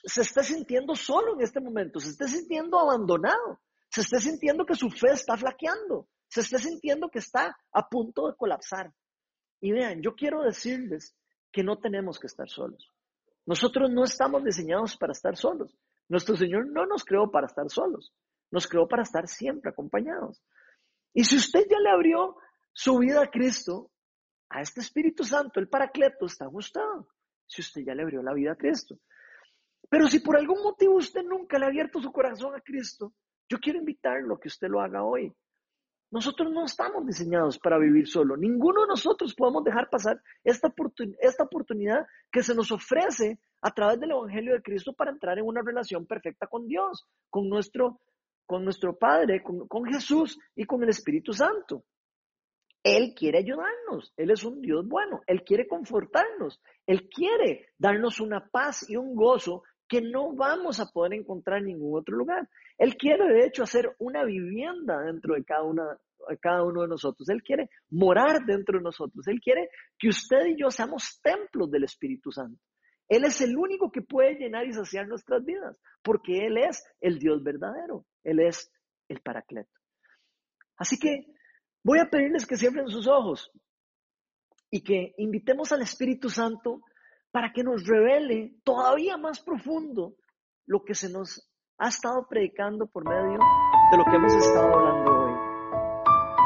A: se esté sintiendo solo en este momento, se esté sintiendo abandonado, se esté sintiendo que su fe está flaqueando, se esté sintiendo que está a punto de colapsar. Y vean, yo quiero decirles que no tenemos que estar solos. Nosotros no estamos diseñados para estar solos. Nuestro Señor no nos creó para estar solos, nos creó para estar siempre acompañados. Y si usted ya le abrió su vida a Cristo, a este Espíritu Santo, el Paracleto, está gustado. Si usted ya le abrió la vida a Cristo. Pero si por algún motivo usted nunca le ha abierto su corazón a Cristo, yo quiero invitarlo a que usted lo haga hoy. Nosotros no estamos diseñados para vivir solo. Ninguno de nosotros podemos dejar pasar esta, oportunidad que se nos ofrece a través del Evangelio de Cristo para entrar en una relación perfecta con Dios, con nuestro, con nuestro Padre, con, con Jesús y con el Espíritu Santo. Él quiere ayudarnos, Él es un Dios bueno, Él quiere confortarnos, Él quiere darnos una paz y un gozo que no vamos a poder encontrar en ningún otro lugar. Él quiere, de hecho, hacer una vivienda dentro de cada, una, cada uno de nosotros. Él quiere morar dentro de nosotros. Él quiere que usted y yo seamos templos del Espíritu Santo. Él es el único que puede llenar y saciar nuestras vidas, porque Él es el Dios verdadero. Él es el Paracleto. Así que voy a pedirles que cierren sus ojos y que invitemos al Espíritu Santo para que nos revele todavía más profundo lo que se nos ha estado predicando por medio de lo que hemos estado hablando